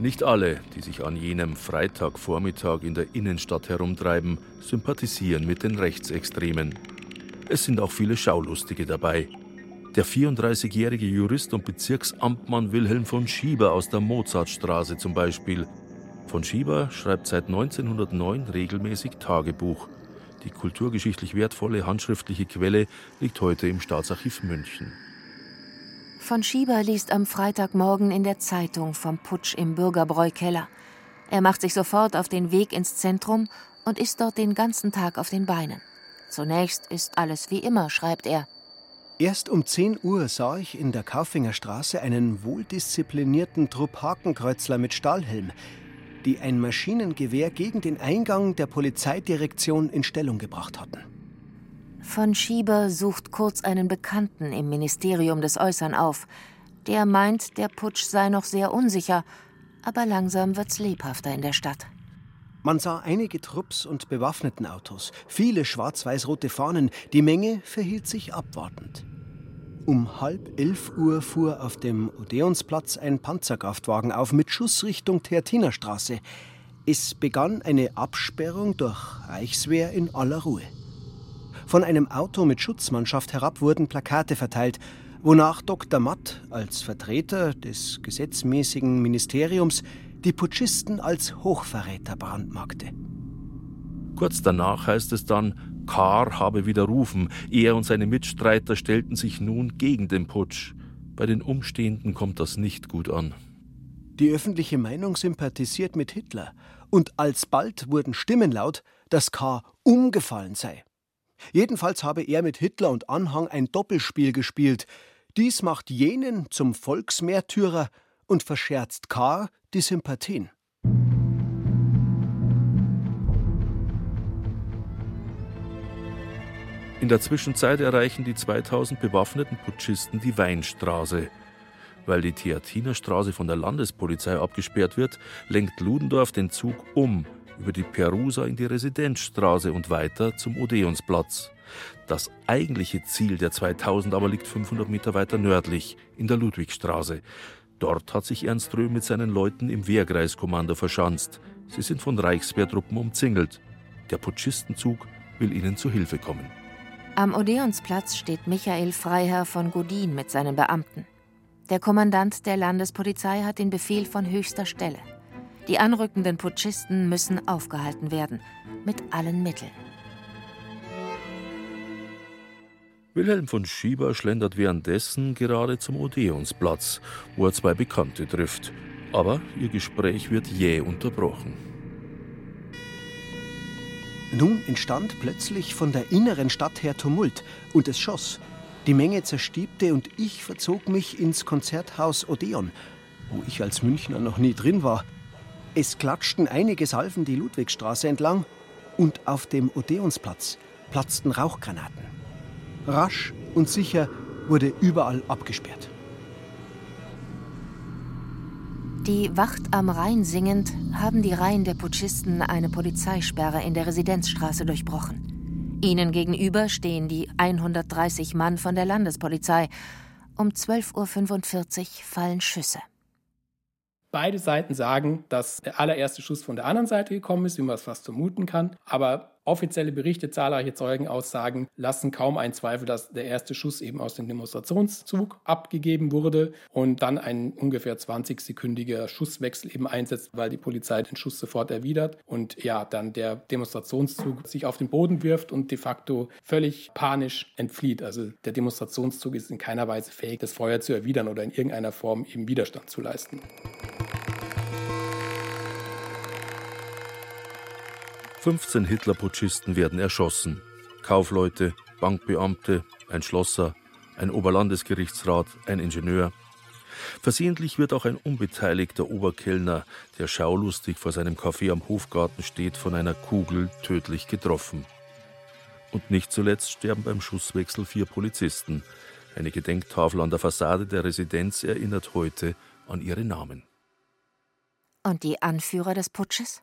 Nicht alle, die sich an jenem Freitagvormittag in der Innenstadt herumtreiben, sympathisieren mit den Rechtsextremen. Es sind auch viele Schaulustige dabei. Der 34-jährige Jurist und Bezirksamtmann Wilhelm von Schieber aus der Mozartstraße zum Beispiel. Von Schieber schreibt seit 1909 regelmäßig Tagebuch. Die kulturgeschichtlich wertvolle handschriftliche Quelle liegt heute im Staatsarchiv München. Von Schieber liest am Freitagmorgen in der Zeitung vom Putsch im Bürgerbräukeller. Er macht sich sofort auf den Weg ins Zentrum und ist dort den ganzen Tag auf den Beinen. Zunächst ist alles wie immer, schreibt er. Erst um 10 Uhr sah ich in der Kaufinger Straße einen wohldisziplinierten Trupp Hakenkreuzler mit Stahlhelm, die ein Maschinengewehr gegen den Eingang der Polizeidirektion in Stellung gebracht hatten. Von Schieber sucht kurz einen Bekannten im Ministerium des Äußern auf. Der meint, der Putsch sei noch sehr unsicher, aber langsam wird's lebhafter in der Stadt. Man sah einige Trupps und bewaffneten Autos, viele schwarz-weiß-rote Fahnen, die Menge verhielt sich abwartend. Um halb elf Uhr fuhr auf dem Odeonsplatz ein Panzerkraftwagen auf mit Schussrichtung Theatinerstraße. Es begann eine Absperrung durch Reichswehr in aller Ruhe. Von einem Auto mit Schutzmannschaft herab wurden Plakate verteilt, wonach Dr. Matt als Vertreter des gesetzmäßigen Ministeriums die Putschisten als Hochverräter brandmarkte. Kurz danach heißt es dann, Kahr habe widerrufen, er und seine Mitstreiter stellten sich nun gegen den Putsch. Bei den Umstehenden kommt das nicht gut an. Die öffentliche Meinung sympathisiert mit Hitler, und alsbald wurden Stimmen laut, dass Kahr umgefallen sei. Jedenfalls habe er mit Hitler und Anhang ein Doppelspiel gespielt. Dies macht jenen zum Volksmärtyrer und verscherzt K. die Sympathien. In der Zwischenzeit erreichen die 2000 bewaffneten Putschisten die Weinstraße. Weil die Theatinerstraße von der Landespolizei abgesperrt wird, lenkt Ludendorff den Zug um über die Perusa in die Residenzstraße und weiter zum Odeonsplatz. Das eigentliche Ziel der 2000 aber liegt 500 Meter weiter nördlich, in der Ludwigstraße. Dort hat sich Ernst Röhm mit seinen Leuten im Wehrkreiskommando verschanzt. Sie sind von Reichswehrtruppen umzingelt. Der Putschistenzug will ihnen zu Hilfe kommen. Am Odeonsplatz steht Michael Freiherr von Godin mit seinen Beamten. Der Kommandant der Landespolizei hat den Befehl von höchster Stelle. Die anrückenden Putschisten müssen aufgehalten werden, mit allen Mitteln. Wilhelm von Schieber schlendert währenddessen gerade zum Odeonsplatz, wo er zwei Bekannte trifft. Aber ihr Gespräch wird jäh unterbrochen. Nun entstand plötzlich von der inneren Stadt her Tumult und es schoss. Die Menge zerstiebte und ich verzog mich ins Konzerthaus Odeon, wo ich als Münchner noch nie drin war. Es klatschten einige Salven die Ludwigstraße entlang und auf dem Odeonsplatz platzten Rauchgranaten. Rasch und sicher wurde überall abgesperrt. Die Wacht am Rhein singend haben die Reihen der Putschisten eine Polizeisperre in der Residenzstraße durchbrochen. Ihnen gegenüber stehen die 130 Mann von der Landespolizei. Um 12.45 Uhr fallen Schüsse. Beide Seiten sagen, dass der allererste Schuss von der anderen Seite gekommen ist, wie man es fast vermuten kann. Aber offizielle Berichte, zahlreiche Zeugenaussagen lassen kaum einen Zweifel, dass der erste Schuss eben aus dem Demonstrationszug abgegeben wurde und dann ein ungefähr 20-sekündiger Schusswechsel eben einsetzt, weil die Polizei den Schuss sofort erwidert und ja, dann der Demonstrationszug sich auf den Boden wirft und de facto völlig panisch entflieht. Also der Demonstrationszug ist in keiner Weise fähig, das Feuer zu erwidern oder in irgendeiner Form eben Widerstand zu leisten. 15 Hitlerputschisten werden erschossen. Kaufleute, Bankbeamte, ein Schlosser, ein Oberlandesgerichtsrat, ein Ingenieur. Versehentlich wird auch ein unbeteiligter Oberkellner, der schaulustig vor seinem Café am Hofgarten steht, von einer Kugel tödlich getroffen. Und nicht zuletzt sterben beim Schusswechsel vier Polizisten. Eine Gedenktafel an der Fassade der Residenz erinnert heute an ihre Namen. Und die Anführer des Putsches?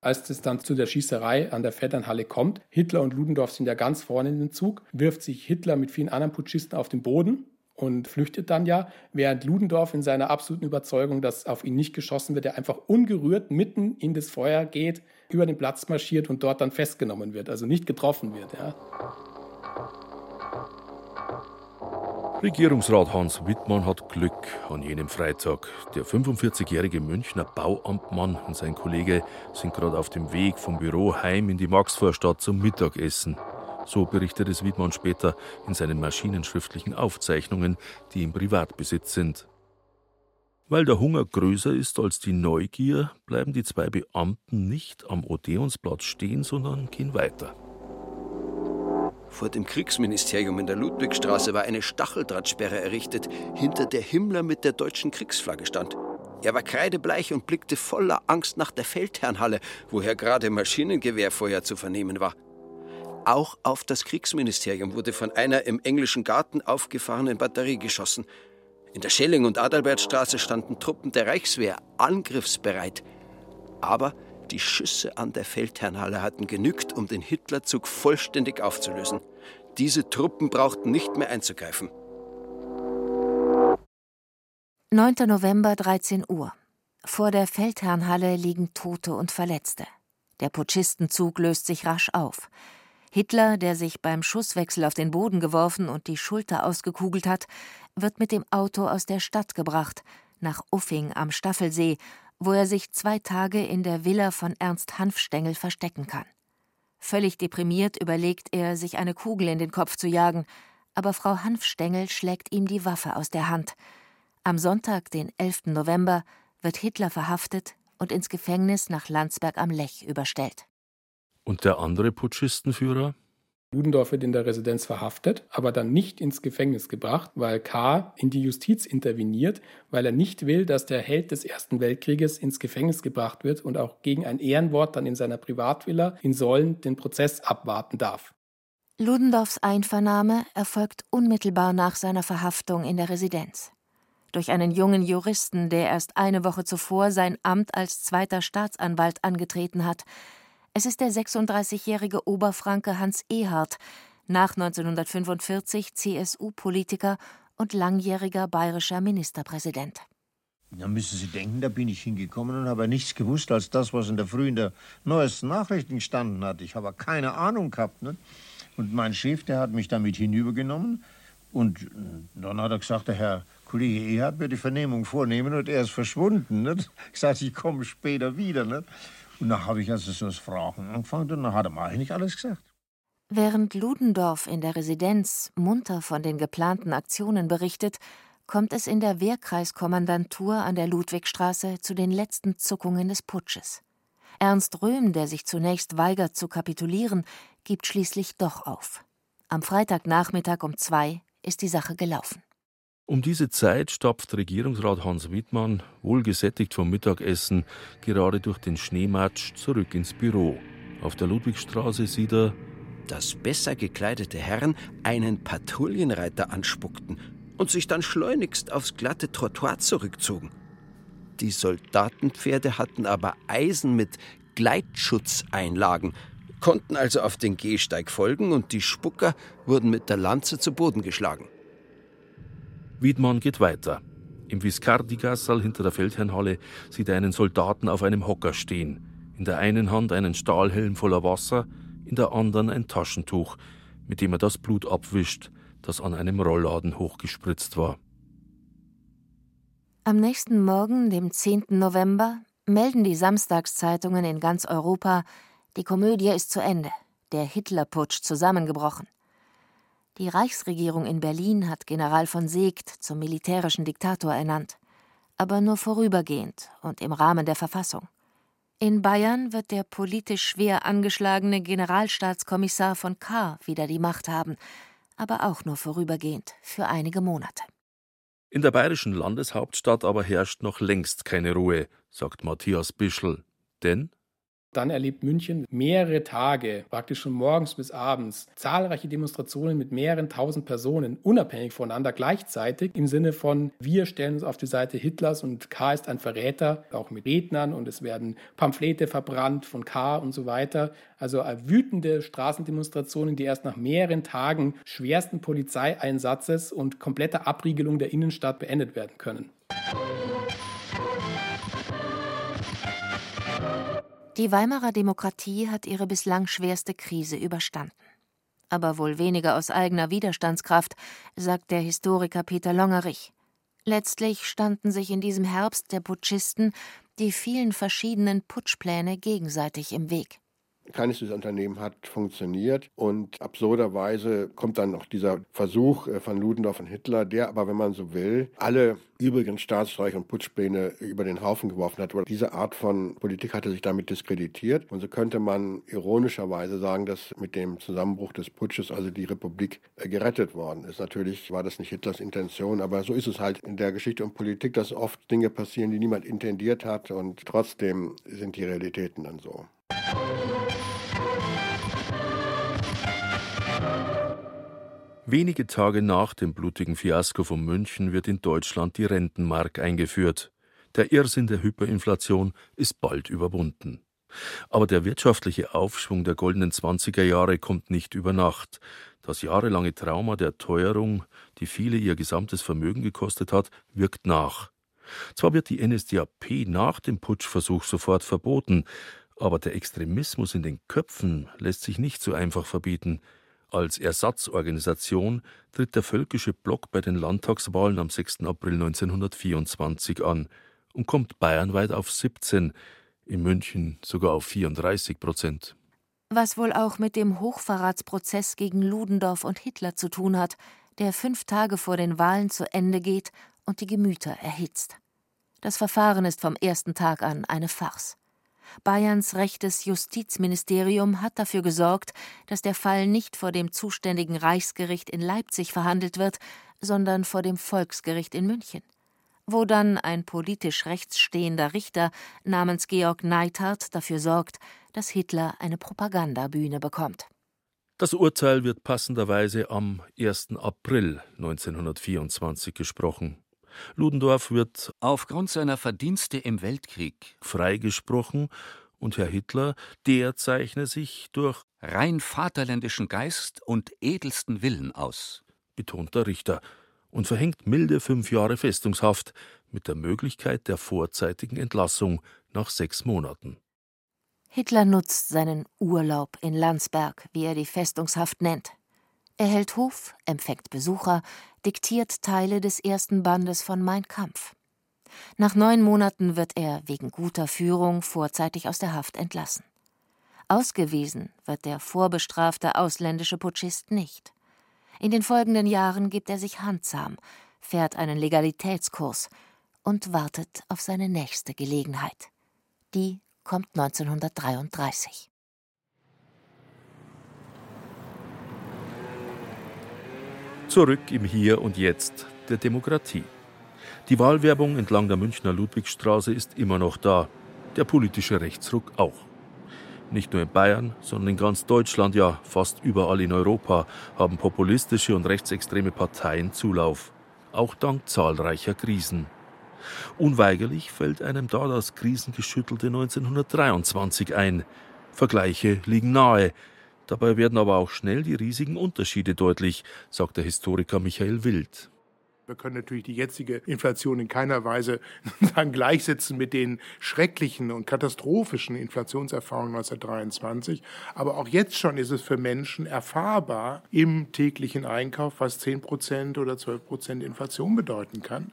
Als es dann zu der Schießerei an der Vetternhalle kommt, Hitler und Ludendorff sind ja ganz vorne in den Zug, wirft sich Hitler mit vielen anderen Putschisten auf den Boden und flüchtet dann ja, während Ludendorff in seiner absoluten Überzeugung, dass auf ihn nicht geschossen wird, er einfach ungerührt mitten in das Feuer geht, über den Platz marschiert und dort dann festgenommen wird, also nicht getroffen wird. Ja. Regierungsrat Hans Wittmann hat Glück an jenem Freitag. Der 45-jährige Münchner Bauamtmann und sein Kollege sind gerade auf dem Weg vom Büro heim in die Maxvorstadt zum Mittagessen. So berichtet es Wittmann später in seinen maschinenschriftlichen Aufzeichnungen, die im Privatbesitz sind. Weil der Hunger größer ist als die Neugier, bleiben die zwei Beamten nicht am Odeonsplatz stehen, sondern gehen weiter. Vor dem Kriegsministerium in der Ludwigstraße war eine Stacheldrahtsperre errichtet, hinter der Himmler mit der deutschen Kriegsflagge stand. Er war kreidebleich und blickte voller Angst nach der Feldherrnhalle, woher gerade Maschinengewehrfeuer zu vernehmen war. Auch auf das Kriegsministerium wurde von einer im englischen Garten aufgefahrenen Batterie geschossen. In der Schelling- und Adalbertstraße standen Truppen der Reichswehr angriffsbereit. Aber die Schüsse an der Feldherrnhalle hatten genügt, um den Hitlerzug vollständig aufzulösen. Diese Truppen brauchten nicht mehr einzugreifen. 9. November, 13 Uhr. Vor der Feldherrnhalle liegen Tote und Verletzte. Der Putschistenzug löst sich rasch auf. Hitler, der sich beim Schusswechsel auf den Boden geworfen und die Schulter ausgekugelt hat, wird mit dem Auto aus der Stadt gebracht, nach Uffing am Staffelsee, wo er sich zwei Tage in der Villa von Ernst Hanfstengel verstecken kann. Völlig deprimiert überlegt er, sich eine Kugel in den Kopf zu jagen, aber Frau Hanfstengel schlägt ihm die Waffe aus der Hand. Am Sonntag, den 11. November, wird Hitler verhaftet und ins Gefängnis nach Landsberg am Lech überstellt. Und der andere Putschistenführer? Ludendorff wird in der Residenz verhaftet, aber dann nicht ins Gefängnis gebracht, weil K. in die Justiz interveniert, weil er nicht will, dass der Held des Ersten Weltkrieges ins Gefängnis gebracht wird und auch gegen ein Ehrenwort dann in seiner Privatvilla in Sollen den Prozess abwarten darf. Ludendorffs Einvernahme erfolgt unmittelbar nach seiner Verhaftung in der Residenz. Durch einen jungen Juristen, der erst eine Woche zuvor sein Amt als zweiter Staatsanwalt angetreten hat, es ist der 36-jährige Oberfranke Hans Ehart, nach 1945 CSU-Politiker und langjähriger bayerischer Ministerpräsident. Da müssen Sie denken, da bin ich hingekommen und habe nichts gewusst als das, was in der Früh in der neuesten Nachrichten gestanden hat. Ich habe keine Ahnung gehabt. Ne? Und mein Chef, der hat mich damit hinübergenommen. Und äh, dann hat er gesagt, der Herr Kollege Ehard wird die Vernehmung vornehmen und er ist verschwunden. Nicht? Ich sagte, ich komme später wieder. Nicht? Und dann habe ich also so das Fragen angefangen und dann hat er mir eigentlich alles gesagt. Während Ludendorff in der Residenz munter von den geplanten Aktionen berichtet, kommt es in der Wehrkreiskommandantur an der Ludwigstraße zu den letzten Zuckungen des Putsches. Ernst Röhm, der sich zunächst weigert zu kapitulieren, gibt schließlich doch auf. Am Freitagnachmittag um zwei ist die Sache gelaufen. Um diese Zeit stapft Regierungsrat Hans Wittmann, wohlgesättigt vom Mittagessen, gerade durch den Schneematsch zurück ins Büro. Auf der Ludwigstraße sieht er, dass besser gekleidete Herren einen Patrouillenreiter anspuckten und sich dann schleunigst aufs glatte Trottoir zurückzogen. Die Soldatenpferde hatten aber Eisen mit Gleitschutzeinlagen, konnten also auf den Gehsteig folgen und die Spucker wurden mit der Lanze zu Boden geschlagen. Wiedmann geht weiter. Im Viscardi-Gassal hinter der Feldherrnhalle sieht er einen Soldaten auf einem Hocker stehen. In der einen Hand einen Stahlhelm voller Wasser, in der anderen ein Taschentuch, mit dem er das Blut abwischt, das an einem Rollladen hochgespritzt war. Am nächsten Morgen, dem 10. November, melden die Samstagszeitungen in ganz Europa, die Komödie ist zu Ende, der Hitlerputsch zusammengebrochen. Die Reichsregierung in Berlin hat General von Seeckt zum militärischen Diktator ernannt, aber nur vorübergehend und im Rahmen der Verfassung. In Bayern wird der politisch schwer angeschlagene Generalstaatskommissar von K. wieder die Macht haben, aber auch nur vorübergehend, für einige Monate. In der bayerischen Landeshauptstadt aber herrscht noch längst keine Ruhe, sagt Matthias Bischl. Denn dann erlebt München mehrere Tage, praktisch von morgens bis abends, zahlreiche Demonstrationen mit mehreren tausend Personen, unabhängig voneinander gleichzeitig, im Sinne von, wir stellen uns auf die Seite Hitlers und K. ist ein Verräter, auch mit Rednern und es werden Pamphlete verbrannt von K. und so weiter. Also wütende Straßendemonstrationen, die erst nach mehreren Tagen schwersten Polizeieinsatzes und kompletter Abriegelung der Innenstadt beendet werden können. Die Weimarer Demokratie hat ihre bislang schwerste Krise überstanden. Aber wohl weniger aus eigener Widerstandskraft, sagt der Historiker Peter Longerich. Letztlich standen sich in diesem Herbst der Putschisten die vielen verschiedenen Putschpläne gegenseitig im Weg. Keines dieser Unternehmen hat funktioniert und absurderweise kommt dann noch dieser Versuch äh, von Ludendorff und Hitler, der aber, wenn man so will, alle übrigen Staatsstreiche und Putschpläne über den Haufen geworfen hat. Weil diese Art von Politik hatte sich damit diskreditiert und so könnte man ironischerweise sagen, dass mit dem Zusammenbruch des Putsches also die Republik äh, gerettet worden ist. Natürlich war das nicht Hitlers Intention, aber so ist es halt in der Geschichte und Politik, dass oft Dinge passieren, die niemand intendiert hat und trotzdem sind die Realitäten dann so. Wenige Tage nach dem blutigen Fiasko von München wird in Deutschland die Rentenmark eingeführt. Der Irrsinn der Hyperinflation ist bald überwunden. Aber der wirtschaftliche Aufschwung der goldenen 20er Jahre kommt nicht über Nacht. Das jahrelange Trauma der Teuerung, die viele ihr gesamtes Vermögen gekostet hat, wirkt nach. Zwar wird die NSDAP nach dem Putschversuch sofort verboten, aber der Extremismus in den Köpfen lässt sich nicht so einfach verbieten. Als Ersatzorganisation tritt der Völkische Block bei den Landtagswahlen am 6. April 1924 an und kommt bayernweit auf 17, in München sogar auf 34 Prozent. Was wohl auch mit dem Hochverratsprozess gegen Ludendorff und Hitler zu tun hat, der fünf Tage vor den Wahlen zu Ende geht und die Gemüter erhitzt. Das Verfahren ist vom ersten Tag an eine Farce. Bayerns rechtes Justizministerium hat dafür gesorgt, dass der Fall nicht vor dem zuständigen Reichsgericht in Leipzig verhandelt wird, sondern vor dem Volksgericht in München, wo dann ein politisch rechtsstehender Richter namens Georg Neithardt dafür sorgt, dass Hitler eine Propagandabühne bekommt. Das Urteil wird passenderweise am 1. April 1924 gesprochen. Ludendorff wird aufgrund seiner Verdienste im Weltkrieg freigesprochen und Herr Hitler, der zeichne sich durch rein vaterländischen Geist und edelsten Willen aus, betont der Richter. und verhängt milde fünf Jahre Festungshaft mit der Möglichkeit der vorzeitigen Entlassung nach sechs Monaten. Hitler nutzt seinen Urlaub in Landsberg, wie er die Festungshaft nennt. Er hält Hof, empfängt Besucher, diktiert Teile des ersten Bandes von Mein Kampf. Nach neun Monaten wird er wegen guter Führung vorzeitig aus der Haft entlassen. Ausgewiesen wird der vorbestrafte ausländische Putschist nicht. In den folgenden Jahren gibt er sich handsam, fährt einen Legalitätskurs und wartet auf seine nächste Gelegenheit. Die kommt 1933. Zurück im Hier und Jetzt der Demokratie. Die Wahlwerbung entlang der Münchner Ludwigstraße ist immer noch da, der politische Rechtsruck auch. Nicht nur in Bayern, sondern in ganz Deutschland, ja fast überall in Europa, haben populistische und rechtsextreme Parteien Zulauf, auch dank zahlreicher Krisen. Unweigerlich fällt einem da das krisengeschüttelte 1923 ein. Vergleiche liegen nahe. Dabei werden aber auch schnell die riesigen Unterschiede deutlich, sagt der Historiker Michael Wild. Wir können natürlich die jetzige Inflation in keiner Weise dann gleichsetzen mit den schrecklichen und katastrophischen Inflationserfahrungen 1923. Aber auch jetzt schon ist es für Menschen erfahrbar im täglichen Einkauf, was 10 Prozent oder 12 Prozent Inflation bedeuten kann.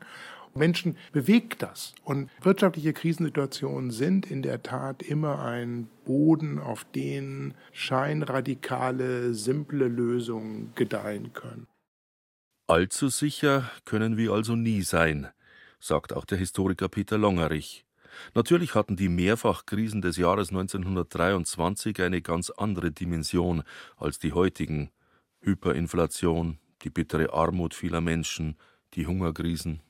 Menschen bewegt das. Und wirtschaftliche Krisensituationen sind in der Tat immer ein Boden, auf den scheinradikale, simple Lösungen gedeihen können. Allzu sicher können wir also nie sein, sagt auch der Historiker Peter Longerich. Natürlich hatten die Mehrfachkrisen des Jahres 1923 eine ganz andere Dimension als die heutigen. Hyperinflation, die bittere Armut vieler Menschen, die Hungerkrisen.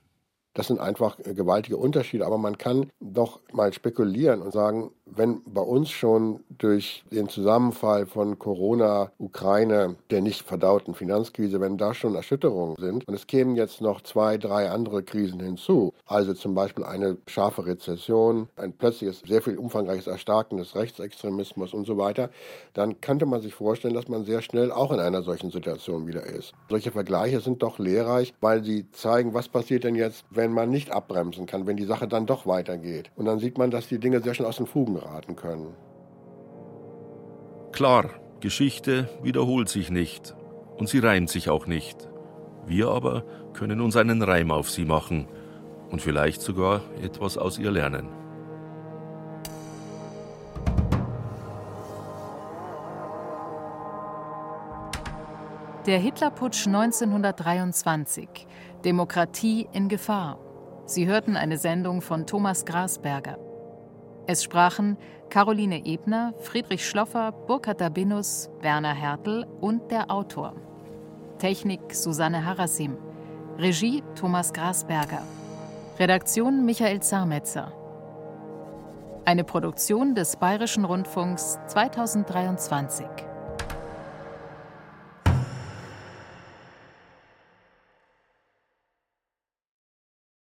Das sind einfach gewaltige Unterschiede, aber man kann doch mal spekulieren und sagen, wenn bei uns schon durch den Zusammenfall von Corona, Ukraine, der nicht verdauten Finanzkrise, wenn da schon Erschütterungen sind und es kämen jetzt noch zwei, drei andere Krisen hinzu, also zum Beispiel eine scharfe Rezession, ein plötzliches, sehr viel umfangreiches Erstarken des Rechtsextremismus und so weiter, dann könnte man sich vorstellen, dass man sehr schnell auch in einer solchen Situation wieder ist. Solche Vergleiche sind doch lehrreich, weil sie zeigen, was passiert denn jetzt, wenn man nicht abbremsen kann, wenn die Sache dann doch weitergeht. Und dann sieht man, dass die Dinge sehr schnell aus den Fugen geraten können. Klar, Geschichte wiederholt sich nicht und sie reimt sich auch nicht. Wir aber können uns einen Reim auf sie machen und vielleicht sogar etwas aus ihr lernen. Der Hitlerputsch 1923. Demokratie in Gefahr. Sie hörten eine Sendung von Thomas Grasberger. Es sprachen Caroline Ebner, Friedrich Schloffer, Burkhard Dabinus, Werner Hertel und der Autor. Technik Susanne Harasim. Regie Thomas Grasberger. Redaktion Michael Zarmetzer. Eine Produktion des Bayerischen Rundfunks 2023.